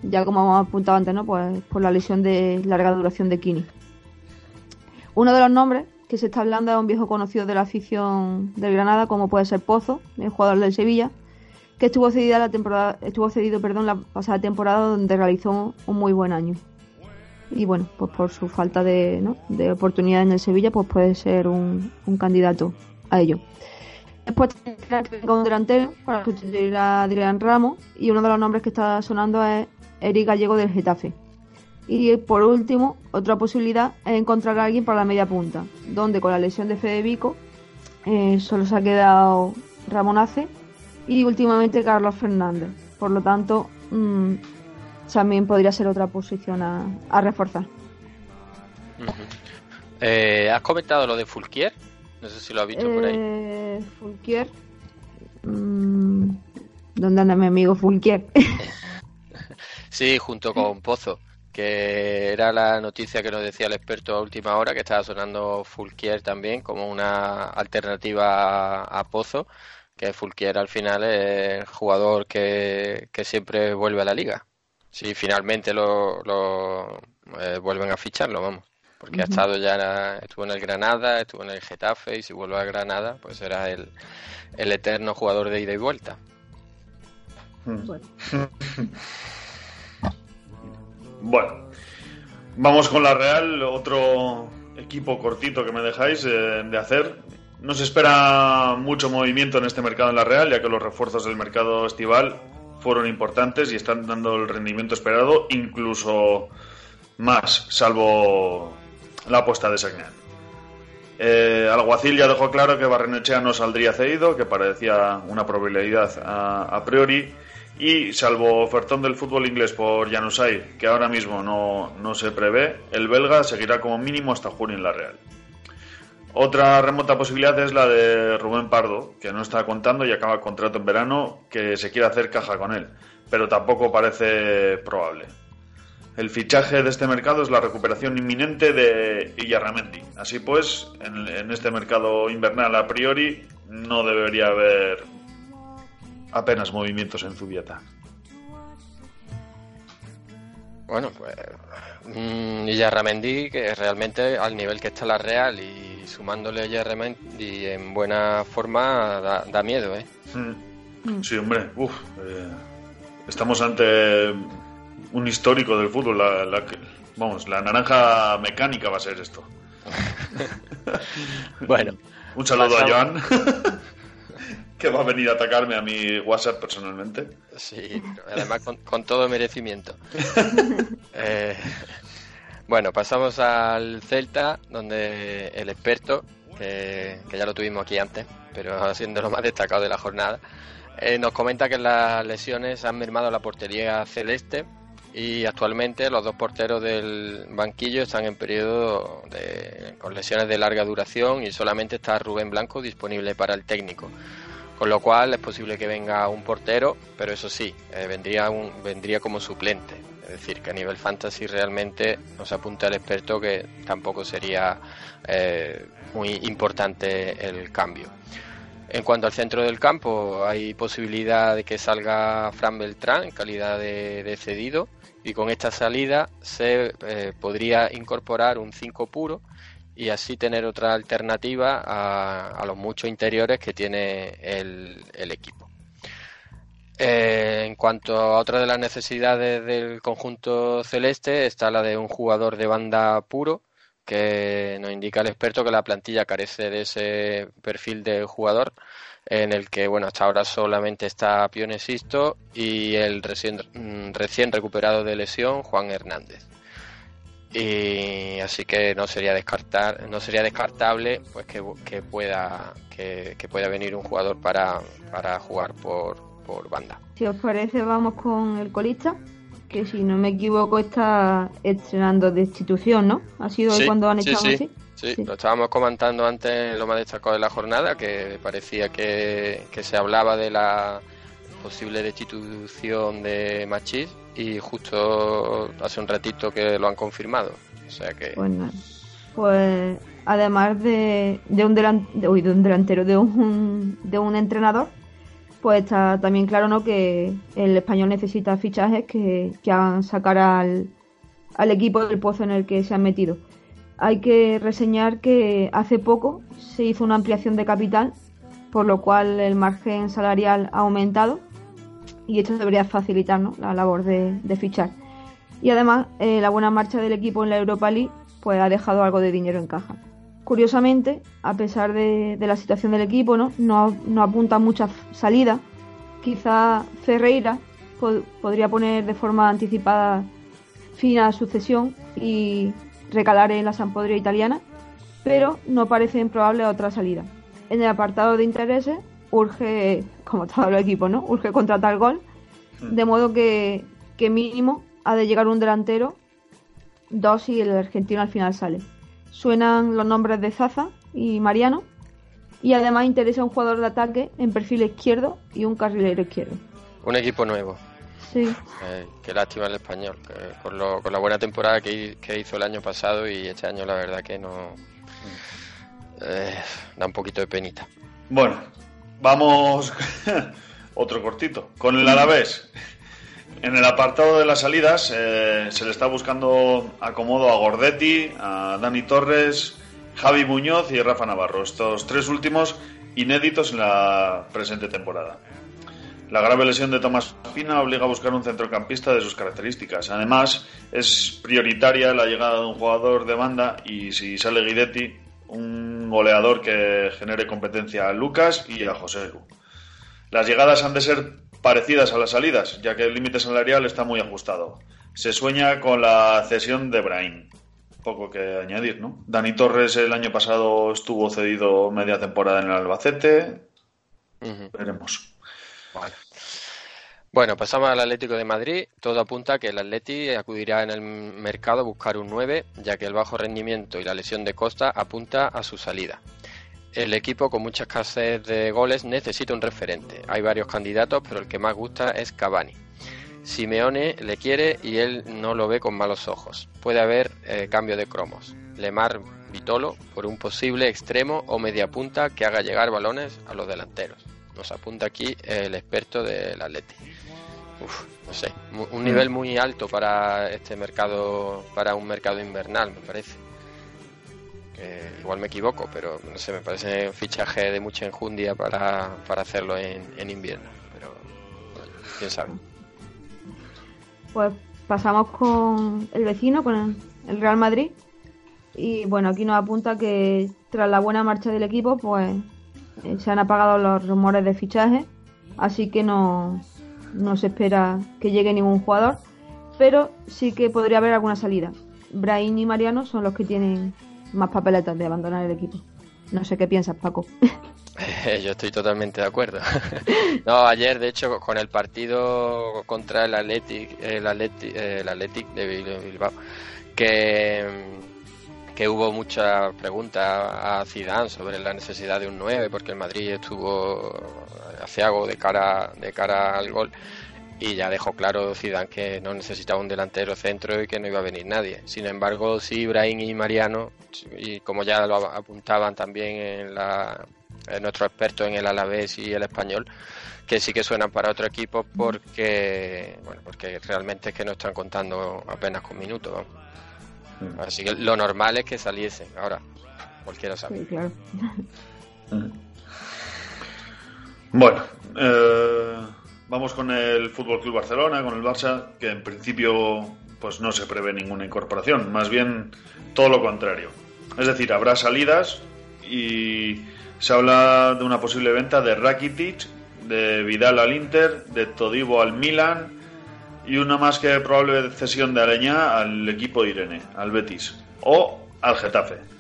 Ya como hemos apuntado antes, ¿no? Pues por la lesión de larga duración de Kini. Uno de los nombres que se está hablando es un viejo conocido de la afición del Granada, como puede ser Pozo, el jugador del Sevilla, que estuvo cedido la temporada, estuvo cedido, perdón, la pasada temporada donde realizó un muy buen año. Y bueno, pues por su falta de, ¿no? de oportunidad en el Sevilla, pues puede ser un, un candidato a ello. Después tendrá que venga un delantero para sustituir a Adrián Ramos y uno de los nombres que está sonando es Eric Gallego del Getafe. Y por último, otra posibilidad es encontrar a alguien para la media punta, donde con la lesión de Fede Vico eh, solo se ha quedado Ramón Ace y últimamente Carlos Fernández. Por lo tanto, mm, también podría ser otra posición a, a reforzar. Eh, ¿Has comentado lo de Fulquier? No sé si lo has visto por ahí. Eh, Fulquier. mm, ¿Dónde anda mi amigo Fulquier? Sí, junto con Pozo, que era la noticia que nos decía el experto a última hora, que estaba sonando Fulquier también como una alternativa a Pozo, que Fulquier al final es el jugador que, que siempre vuelve a la liga. Si finalmente lo, lo, eh, vuelven a ficharlo, vamos. Porque ha estado ya, estuvo en el Granada, estuvo en el Getafe, y si vuelve a Granada, pues será el, el eterno jugador de ida y vuelta. Bueno, vamos con la Real, otro equipo cortito que me dejáis eh, de hacer. No se espera mucho movimiento en este mercado en la Real, ya que los refuerzos del mercado estival fueron importantes y están dando el rendimiento esperado, incluso más, salvo la apuesta de Sagnan. Eh, Alguacil ya dejó claro que Barrenechea no saldría cedido, que parecía una probabilidad a, priori. Y salvo ofertón del fútbol inglés por Janusay, que ahora mismo no, no se prevé, el belga seguirá como mínimo hasta junio en la Real. Otra remota posibilidad es la de Rubén Pardo, que no está contando y acaba contrato en verano, que se quiere hacer caja con él, pero tampoco parece probable. El fichaje de este mercado es la recuperación inminente de Illarramendi. Así pues, en, este mercado invernal a priori no debería haber apenas movimientos en Zubieta. Bueno, pues y Yarramendi, que realmente al nivel que está la Real y sumándole a Yarramendi en buena forma da, da miedo, ¿eh? Mm. Sí, hombre, uf, eh, estamos ante un histórico del fútbol. La, la que- vamos, la naranja mecánica va a ser esto. bueno, un saludo a Joan, que va a venir a atacarme a mi WhatsApp personalmente. Sí, pero además con, con todo merecimiento. Eh, bueno, pasamos al Celta, donde el experto, que, ya lo tuvimos aquí antes, pero siendo lo más destacado de la jornada, eh, nos comenta que las lesiones han mermado la portería celeste y actualmente los dos porteros del banquillo están en periodo de, con lesiones de larga duración y solamente está Rubén Blanco disponible para el técnico. Con lo cual es posible que venga un portero, pero eso sí, eh, vendría, un, vendría como suplente. Es decir, que a nivel fantasy realmente nos apunta el experto que tampoco sería eh, muy importante el cambio. En cuanto al centro del campo, hay posibilidad de que salga Fran Beltrán en calidad de, cedido y con esta salida se eh, podría incorporar un 5 puro y así tener otra alternativa a, los muchos interiores que tiene el equipo. Eh, en cuanto a otra de las necesidades del conjunto celeste, está la de un jugador de banda puro, que nos indica el experto que la plantilla carece de ese perfil de jugador, en el que, bueno, hasta ahora solamente está Pionesisto y el recién, mm, recién recuperado de lesión, Juan Hernández. Y así que no sería descartar, no sería descartable pues que, pueda que pueda venir un jugador para, para jugar por, por banda. Si os parece, vamos con el colista, que si no me equivoco está estrenando destitución, ¿no? ¿Ha sido Sí, cuando han echado sí, así? sí. lo estábamos comentando antes, lo más destacado de la jornada, que parecía que, que se hablaba de la posible destitución de Machís y justo hace un ratito que lo han confirmado. O sea que Pues nada. Pues además de, de un delan- de, uy, de un delantero, de un, de un entrenador, pues está también claro ¿no? que el español necesita fichajes que, que hagan sacar al, al equipo del pozo en el que se han metido. Hay que reseñar que hace poco se hizo una ampliación de capital, por lo cual el margen salarial ha aumentado y esto debería facilitar la labor de, de fichar. Y además, eh, la buena marcha del equipo en la Europa League pues ha dejado algo de dinero en caja. Curiosamente, a pesar de, de la situación del equipo, no, no, no apunta muchas salidas. Quizá Ferreira po- podría poner de forma anticipada fin a la sucesión y recalar en la Sampdoria italiana, pero no parece improbable otra salida. En el apartado de intereses urge, como todo el equipo, ¿no? Urge contratar gol, de modo que, que mínimo ha de llegar un delantero, dos y el argentino al final sale. Suenan los nombres de Zaza y Mariano, y además interesa un jugador de ataque en perfil izquierdo y un carrilero izquierdo. un equipo nuevo. Sí, Eh, qué lástima el español, que con, lo- con la buena temporada que, que hizo el año pasado y este año la verdad que no... eh, da un poquito de penita. Bueno, vamos otro cortito. Con el Alavés. En el apartado de las salidas eh, se le está buscando acomodo a Gordetti, a Dani Torres, Javi Muñoz y Rafa Navarro. Estos tres últimos inéditos en la presente temporada. La grave lesión de Tomás Pina obliga a buscar un centrocampista de sus características. Además, es prioritaria la llegada de un jugador de banda y si sale Guidetti, un goleador que genere competencia a Lucas y a José. Las llegadas han de ser parecidas a las salidas, ya que el límite salarial está muy ajustado. Se sueña con la cesión de Brain. Poco que añadir, ¿no? Dani Torres el año pasado estuvo cedido media temporada en el Albacete. Veremos. Bueno, pasamos al Atlético de Madrid. Todo apunta a que el Atleti acudirá en el mercado a buscar un 9, ya que el bajo rendimiento y la lesión de Costa apunta a su salida. El equipo con mucha escasez de goles necesita un referente. Hay varios candidatos, pero el que más gusta es Cavani. Simeone le quiere y él no lo ve con malos ojos. Puede haber eh, cambio de cromos. Lemar Vitolo por un posible extremo o media punta que haga llegar balones a los delanteros. Nos apunta aquí el experto del Atleti. Uf, no sé, un nivel muy alto para este mercado, para un mercado invernal, me parece. Que igual me equivoco, pero no sé, me parece un fichaje de mucha enjundia para, para hacerlo en, en invierno. Pero bueno, quién sabe. Pues pasamos con el vecino, con el, Real Madrid. Y bueno, aquí nos apunta que tras la buena marcha del equipo, pues eh, se han apagado los rumores de fichaje. Así que no, no se espera que llegue ningún jugador. Pero sí que podría haber alguna salida. Brahim y Mariano son los que tienen más papeletas de abandonar el equipo. No sé qué piensas, Paco. Yo estoy totalmente de acuerdo. no, ayer, de hecho, con el partido contra el Athletic, el Athletic, el Athletic de Bil- Bilbao, que, que hubo muchas preguntas a Zidane sobre la necesidad de un 9, porque el Madrid estuvo aciago de cara, de cara al gol. Y ya dejó claro Zidane que no necesitaba un delantero centro y que no iba a venir nadie. Sin embargo, sí, Ibrahim y Mariano, y como ya lo apuntaban también en la, eh, nuestros expertos en el Alavés y el español, que sí que suenan para otro equipo porque, bueno, porque realmente es que no están contando apenas con minutos. vamos. Así que lo normal es que saliesen. Ahora, cualquiera sabe. Sí, claro. Bueno, eh, Vamos con el Fútbol Club Barcelona, con el Barça, que en principio pues no se prevé ninguna incorporación, más bien todo lo contrario. Es decir, habrá salidas y se habla de una posible venta de Rakitic, de Vidal al Inter, de Todibo al Milan y una más que probable cesión de Areña al equipo de Irene, al Betis o al Getafe.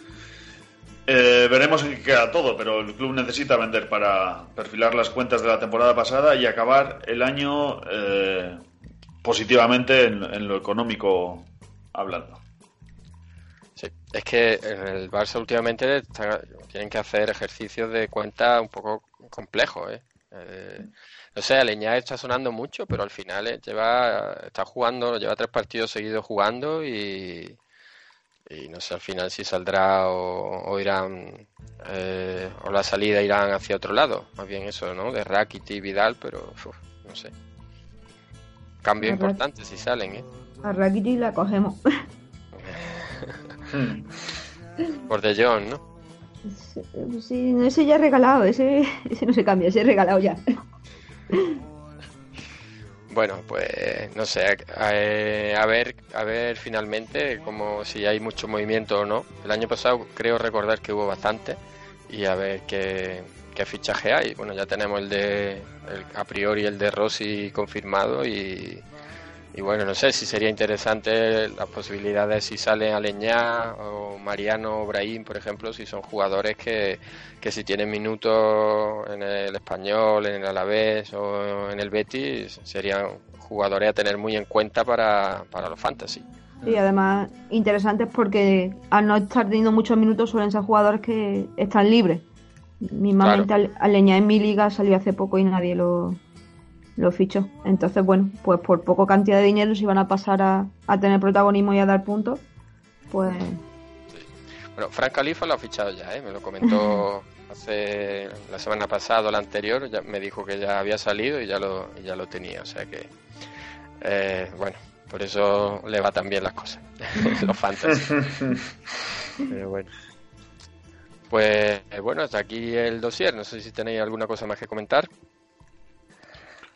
Eh, veremos en qué queda todo, pero el club necesita vender para perfilar las cuentas de la temporada pasada y acabar el año eh, positivamente en, en lo económico hablando. Sí, es que en el Barça últimamente está- tienen que hacer ejercicios de cuenta un poco complejos, ¿eh? Eh, no sé, Aleñá está sonando mucho, pero al final eh, lleva, está jugando, lleva tres partidos seguidos jugando y, y no sé al final si saldrá o, o irán, eh, o la salida irán hacia otro lado, más bien eso, ¿no? De Rakitic y Vidal, pero uf, no sé. Cambio importante si salen, ¿eh? A Rakitic la cogemos. Por De Jong, ¿no? Sí, no, ese ya es regalado, ese, ese no se cambia, ese es regalado ya. Bueno, pues no sé, eh, a ver, a ver finalmente como si hay mucho movimiento o no. El año pasado creo recordar que hubo bastante y a ver qué, qué fichaje hay. Bueno, ya tenemos el de el, a priori el de Rossi confirmado y, y bueno, no sé si sería interesante las posibilidades si salen Aleñá o Mariano o Brahim, por ejemplo, si son jugadores que, que si tienen minutos en el español, en el Alavés o en el Betis, serían jugadores a tener muy en cuenta para, para los fantasy. Y además interesantes porque al no estar teniendo muchos minutos suelen ser jugadores que están libres. Mismamente al Aleñá en mi liga salió hace poco y nadie lo, lo fichó. Entonces, bueno, pues por poco cantidad de dinero si van a pasar a, a tener protagonismo y a dar puntos, pues Bueno, Frank Califa lo ha fichado ya, ¿eh? me lo comentó hace la semana pasada o la anterior, ya me dijo que ya había salido y ya lo, y ya lo tenía, o sea que, eh, bueno, por eso le va tan bien las cosas, los fantasy. Pero bueno. Pues eh, bueno, hasta aquí el dossier, no sé si tenéis alguna cosa más que comentar.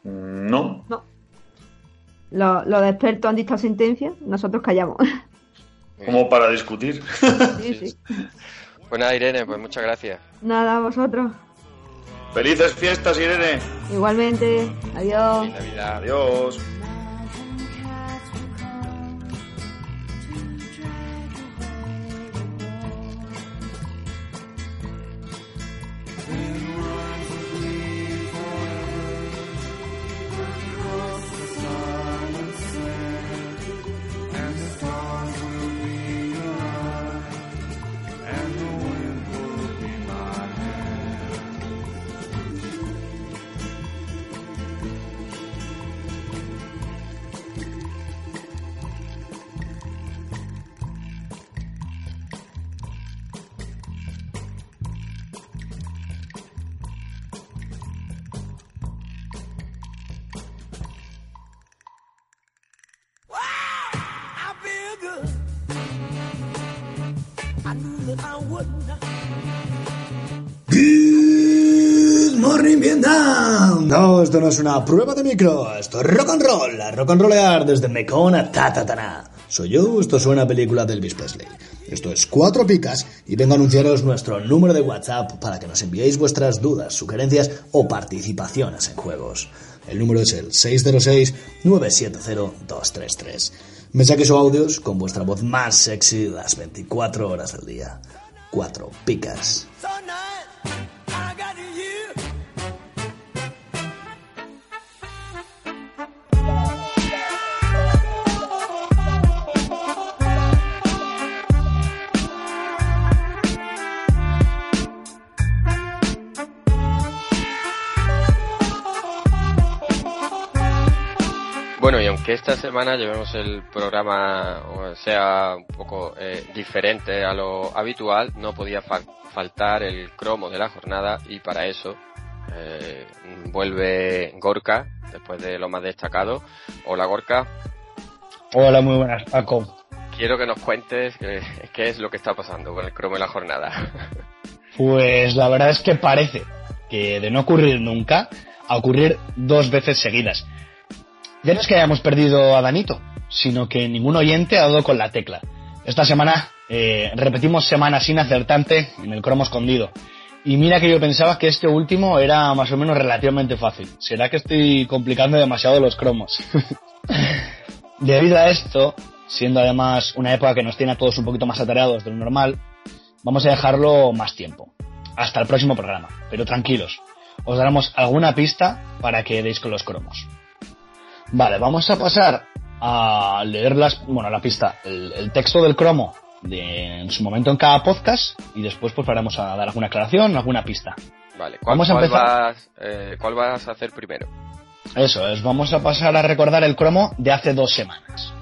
No. los, los expertos han dictado sentencia, nosotros callamos. Como para discutir. Sí, sí. Pues nada, Irene, pues muchas gracias. Nada, vosotros. Felices fiestas, Irene. Igualmente. Adiós. Navidad. Adiós. Esto no es una prueba de micro, esto es rock and roll, rock and rollear desde Mekong a Tatatana. Soy yo, esto suena a película de Elvis Presley. Esto es Cuatro Picas y vengo a anunciaros nuestro número de WhatsApp para que nos enviéis vuestras dudas, sugerencias o participaciones en juegos. El número es el 606-970-233. Mensajes o audios con vuestra voz más sexy las 24 horas del día. Cuatro Picas. Bueno, y aunque esta semana llevemos el programa o sea un poco eh, diferente a lo habitual, no podía fal- faltar el cromo de la jornada y para eso eh, vuelve Gorka, después de lo más destacado. Hola Gorka, Hola, muy buenas, Paco. quiero que nos cuentes eh, qué es lo que está pasando con el cromo de la jornada. Pues la verdad es que parece que de no ocurrir nunca, a ocurrir dos veces seguidas. Ya no es que hayamos perdido a Danito, sino que ningún oyente ha dado con la tecla. Esta semana eh, repetimos semana sin acertante en el cromo escondido. Y mira que yo pensaba que este último era más o menos relativamente fácil. ¿Será que estoy complicando demasiado los cromos? Debido a esto, siendo además una época que nos tiene a todos un poquito más atareados de lo normal, vamos a dejarlo más tiempo. Hasta el próximo programa. Pero tranquilos, os daremos alguna pista para que deis con los cromos. Vale, vamos a pasar a leer las, bueno, la pista, el, el texto del cromo de, en su momento en cada podcast y después pues vamos a dar alguna aclaración, alguna pista. Vale, ¿cuál, Vamos a cuál empezar. vas, eh, ¿cuál vas a hacer primero? Eso es, vamos a pasar a recordar el cromo de hace dos semanas.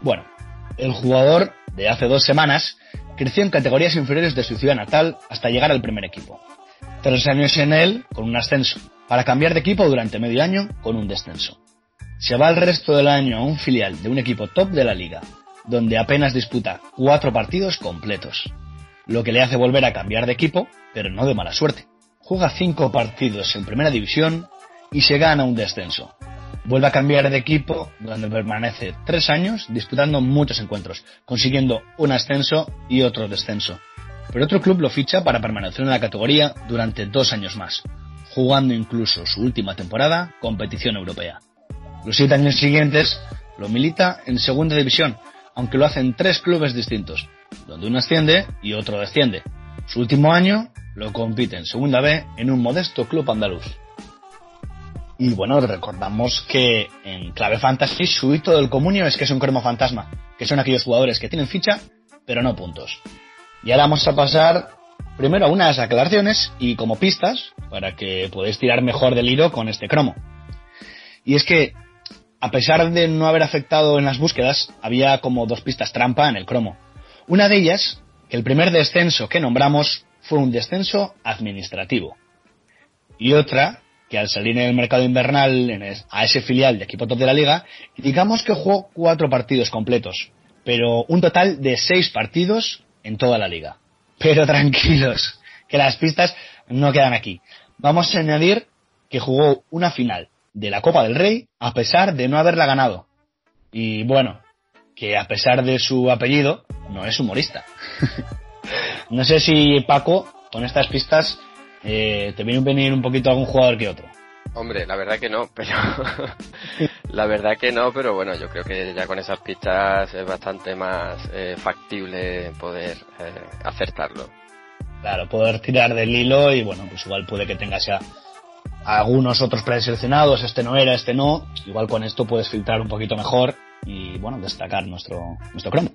Bueno, el jugador de hace dos semanas creció en categorías inferiores de su ciudad natal hasta llegar al primer equipo. Tres años en él con un ascenso, para cambiar de equipo durante medio año con un descenso. Se va el resto del año a un filial de un equipo top de la liga, donde apenas disputa cuatro partidos completos, lo que le hace volver a cambiar de equipo, pero no de mala suerte. Juega cinco partidos en primera división y se gana un descenso. Vuelve a cambiar de equipo, donde permanece tres años disputando muchos encuentros, consiguiendo un ascenso y otro descenso. Pero otro club lo ficha para permanecer en la categoría durante dos años más, jugando incluso su última temporada competición europea. Los siete años siguientes lo milita en segunda división, aunque lo hace en tres clubes distintos, donde uno asciende y otro desciende. Su último año lo compite en segunda B en un modesto club andaluz. Y bueno, recordamos que en clave fantasy su hito del comunio es que es un cromo fantasma, que son aquellos jugadores que tienen ficha, pero no puntos. Y ahora vamos a pasar primero unas aclaraciones y como pistas para que podáis tirar mejor del hilo con este cromo. Y es que, a pesar de no haber afectado en las búsquedas, había como dos pistas trampa en el cromo. Una de ellas, que el primer descenso que nombramos fue un descenso administrativo. Y otra, que al salir en el mercado invernal a ese filial de equipo top de la liga, digamos que jugó cuatro partidos completos, pero un total de seis partidos en toda la liga. Pero tranquilos, que las pistas no quedan aquí. Vamos a añadir que jugó una final de la Copa del Rey a pesar de no haberla ganado. Y bueno, que a pesar de su apellido, no es humorista. no sé si Paco, con estas pistas, eh, te viene a venir un poquito algún jugador que otro. Hombre, la verdad que no, pero la verdad que no, pero bueno, yo creo que ya con esas pistas es bastante más eh, factible poder eh, acertarlo. Claro, poder tirar del hilo y bueno, pues igual puede que tengas ya algunos otros preseleccionados, este no era, este no. Igual con esto puedes filtrar un poquito mejor y bueno, destacar nuestro, nuestro cromo.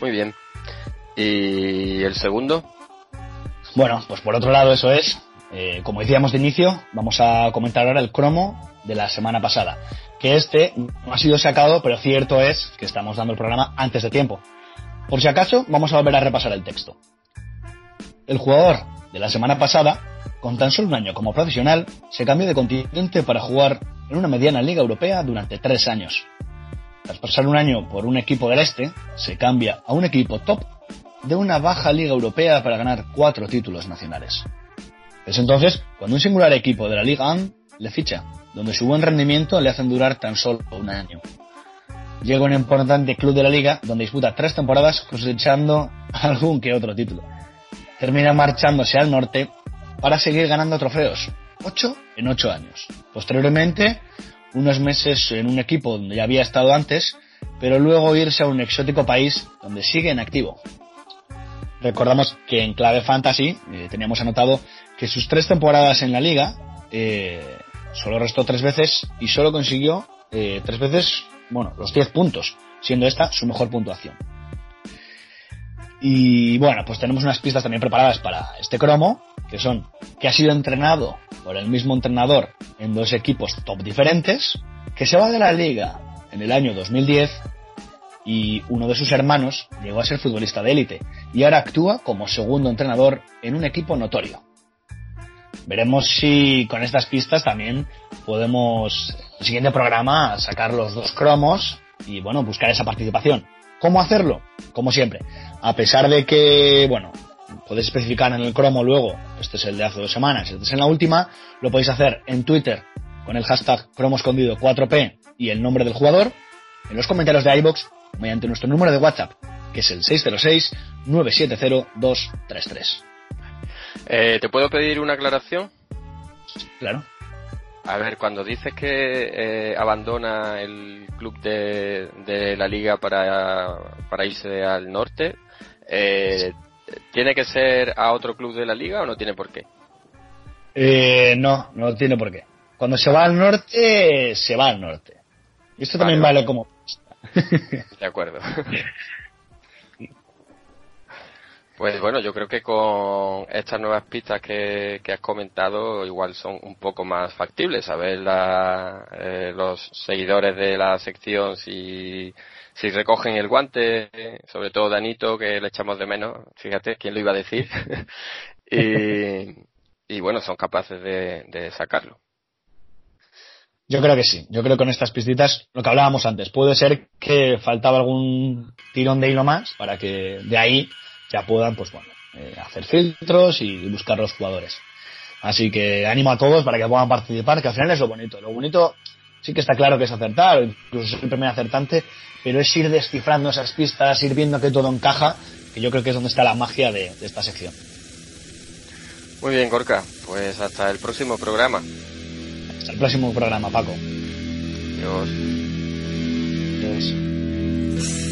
Muy bien. ¿Y el segundo? Bueno, pues por otro lado eso es, eh, como decíamos de inicio, vamos a comentar ahora el cromo de la semana pasada. Que este no ha sido sacado, pero cierto es que estamos dando el programa antes de tiempo. Por si acaso, vamos a volver a repasar el texto. El jugador de la semana pasada, con tan solo un año como profesional, se cambió de continente para jugar en una mediana liga europea durante tres años. Tras pasar un año por un equipo del este, se cambia a un equipo top de una baja liga europea para ganar cuatro títulos nacionales. Es entonces cuando un singular equipo de la Liga 1 le ficha, donde su buen rendimiento le hacen durar tan solo un año. Llega un importante club de la liga donde disputa tres temporadas cosechando algún que otro título. Termina marchándose al norte para seguir ganando trofeos, ocho en ocho años. Posteriormente, unos meses en un equipo donde ya había estado antes, pero luego irse a un exótico país donde sigue en activo. Recordamos que en clave fantasy eh, teníamos anotado que sus tres temporadas en la liga eh, solo restó tres veces y solo consiguió eh, tres veces, bueno, los 10 puntos, siendo esta su mejor puntuación. Y bueno, pues tenemos unas pistas también preparadas para este cromo, que son que ha sido entrenado por el mismo entrenador en dos equipos top diferentes, que se va de la liga en el año 2010 y uno de sus hermanos llegó a ser futbolista de élite y ahora actúa como segundo entrenador en un equipo notorio. Veremos si con estas pistas también podemos, en el siguiente programa, sacar los dos cromos y, bueno, buscar esa participación. ¿Cómo hacerlo? Como siempre. A pesar de que, bueno, podéis especificar en el cromo luego, este es el de hace dos semanas, este es en la última, lo podéis hacer en Twitter con el hashtag cromo escondido 4P y el nombre del jugador, en los comentarios de iBox mediante nuestro número de WhatsApp, que es el 606-970-233. Eh, ¿Te puedo pedir una aclaración? Claro. A ver, cuando dices que eh, abandona el club de, de la liga para, para irse al norte, eh, ¿tiene que ser a otro club de la liga o no tiene por qué? Eh, no, no tiene por qué. Cuando se va al norte, se va al norte. Y esto también Vale, vale, como... De acuerdo. Pues bueno, yo creo que con estas nuevas pistas que, que has comentado igual son un poco más factibles. A ver la- eh, los seguidores de la sección si, si recogen el guante, sobre todo Danito, que le echamos de menos. Fíjate, ¿quién lo iba a decir? y, y bueno, son capaces de, de sacarlo. Yo creo que sí. Yo creo que con estas pistitas, lo que hablábamos antes, puede ser que faltaba algún tirón de hilo más para que de ahí ya puedan, pues bueno, eh, hacer filtros y buscar los jugadores. Así que animo a todos para que puedan participar, que al final es lo bonito. Lo bonito sí que está claro que es acertar, o incluso ser el primer acertante, pero es ir descifrando esas pistas, ir viendo que todo encaja, que yo creo que es donde está la magia de, de esta sección. Muy bien, Gorka. Pues hasta el próximo programa. Hasta el próximo programa, Paco. Adiós. Adiós.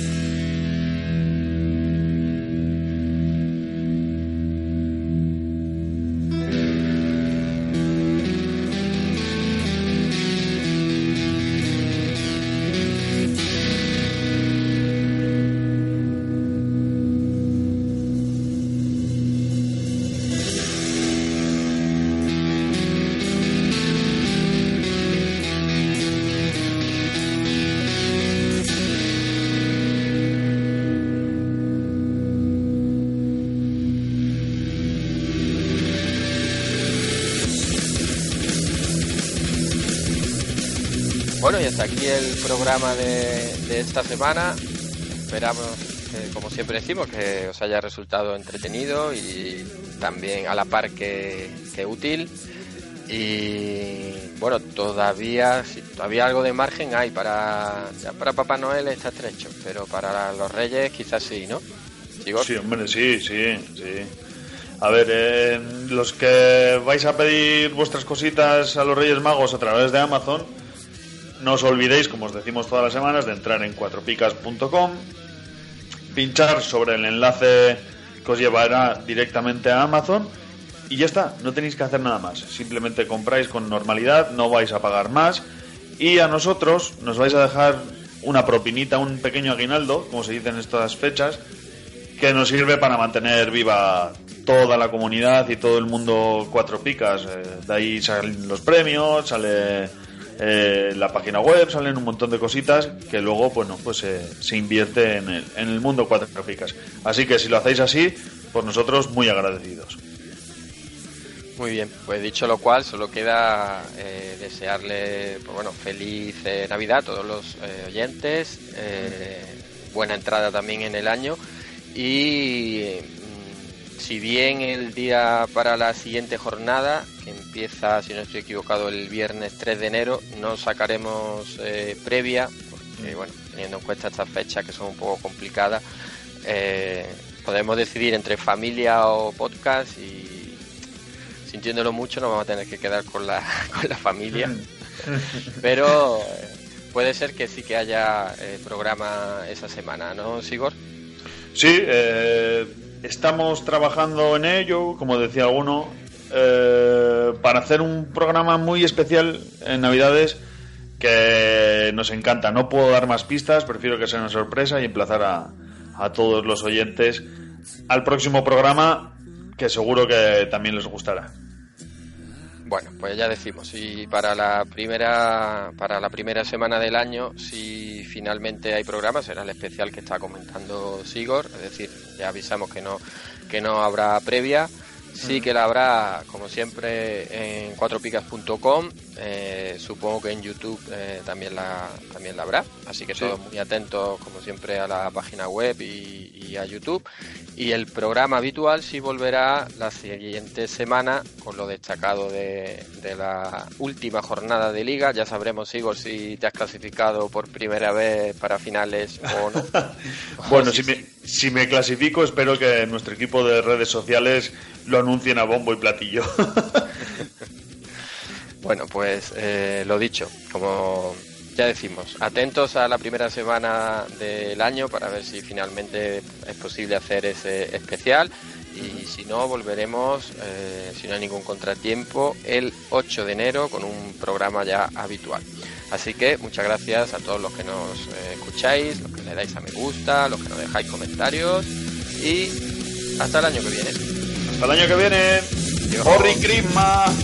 Aquí el programa de, esta semana. Esperamos, como siempre decimos, que os haya resultado entretenido y también a la par que, útil. Y bueno, todavía, todavía algo de margen hay para, ya para Papá Noel está estrecho, pero para los Reyes quizás sí, ¿no? Sí, hombre, sí, sí, sí. A ver, eh, los que vais a pedir vuestras cositas a los Reyes Magos a través de Amazon, no os olvidéis, como os decimos todas las semanas, de entrar en cuatropicas.com, pinchar sobre el enlace que os llevará directamente a Amazon y ya está, no tenéis que hacer nada más. Simplemente compráis con normalidad, no vais a pagar más y a nosotros nos vais a dejar una propinita, un pequeño aguinaldo, como se dice en estas fechas, que nos sirve para mantener viva toda la comunidad y todo el mundo cuatro picas. Eh, de ahí salen los premios, sale eh, la página web, salen un montón de cositas que luego, bueno, pues eh, se invierte en el, en el mundo cuatro picas. Así que si lo hacéis así, pues nosotros muy agradecidos. Muy bien, pues dicho lo cual, solo queda eh, desearle pues bueno, feliz eh, Navidad a todos los oyentes, buena entrada también en el año y si bien el día para la siguiente jornada, que empieza, si no estoy equivocado, el viernes 3 de enero, no sacaremos eh, previa, porque bueno, teniendo en cuenta estas fechas que son un poco complicadas, eh, podemos decidir entre familia o podcast y sintiéndolo mucho nos vamos a tener que quedar con la, con la familia. Pero eh, puede ser que sí que haya eh, programa esa semana, ¿no, Sigor? Sí, eh, estamos trabajando en ello, como decía alguno, eh, para hacer un programa muy especial en Navidades que nos encanta. No puedo dar más pistas, prefiero que sea una sorpresa y emplazar a, a todos los oyentes al próximo programa que seguro que también les gustará. Bueno, pues ya decimos, y para la primera para la primera semana del año, si finalmente hay programa, será el especial que está comentando Sigor, es decir, ya avisamos que no que no habrá previa Sí que la habrá, como siempre, en cuatropicas.com. Eh, supongo que en YouTube eh, también la también la habrá. Así que Sí. todos muy atentos, como siempre, a la página web y, y a YouTube. Y el programa habitual sí volverá la siguiente semana con lo destacado de, de la última jornada de liga. Ya sabremos, Igor, si te has clasificado por primera vez para finales o no. Bueno, si me, si me clasifico, espero que nuestro equipo de redes sociales lo anuncien a bombo y platillo. Bueno, pues eh, lo dicho, como ya decimos, atentos a la primera semana del año para ver si finalmente es posible hacer ese especial y si no, volveremos, eh, si no hay ningún contratiempo, el 8 de enero con un programa ya habitual. Así que muchas gracias a todos los que nos eh, escucháis, los que le dais a me gusta, los que nos dejáis comentarios y hasta el año que viene. Hasta el año que viene. ¡Horry Christmas!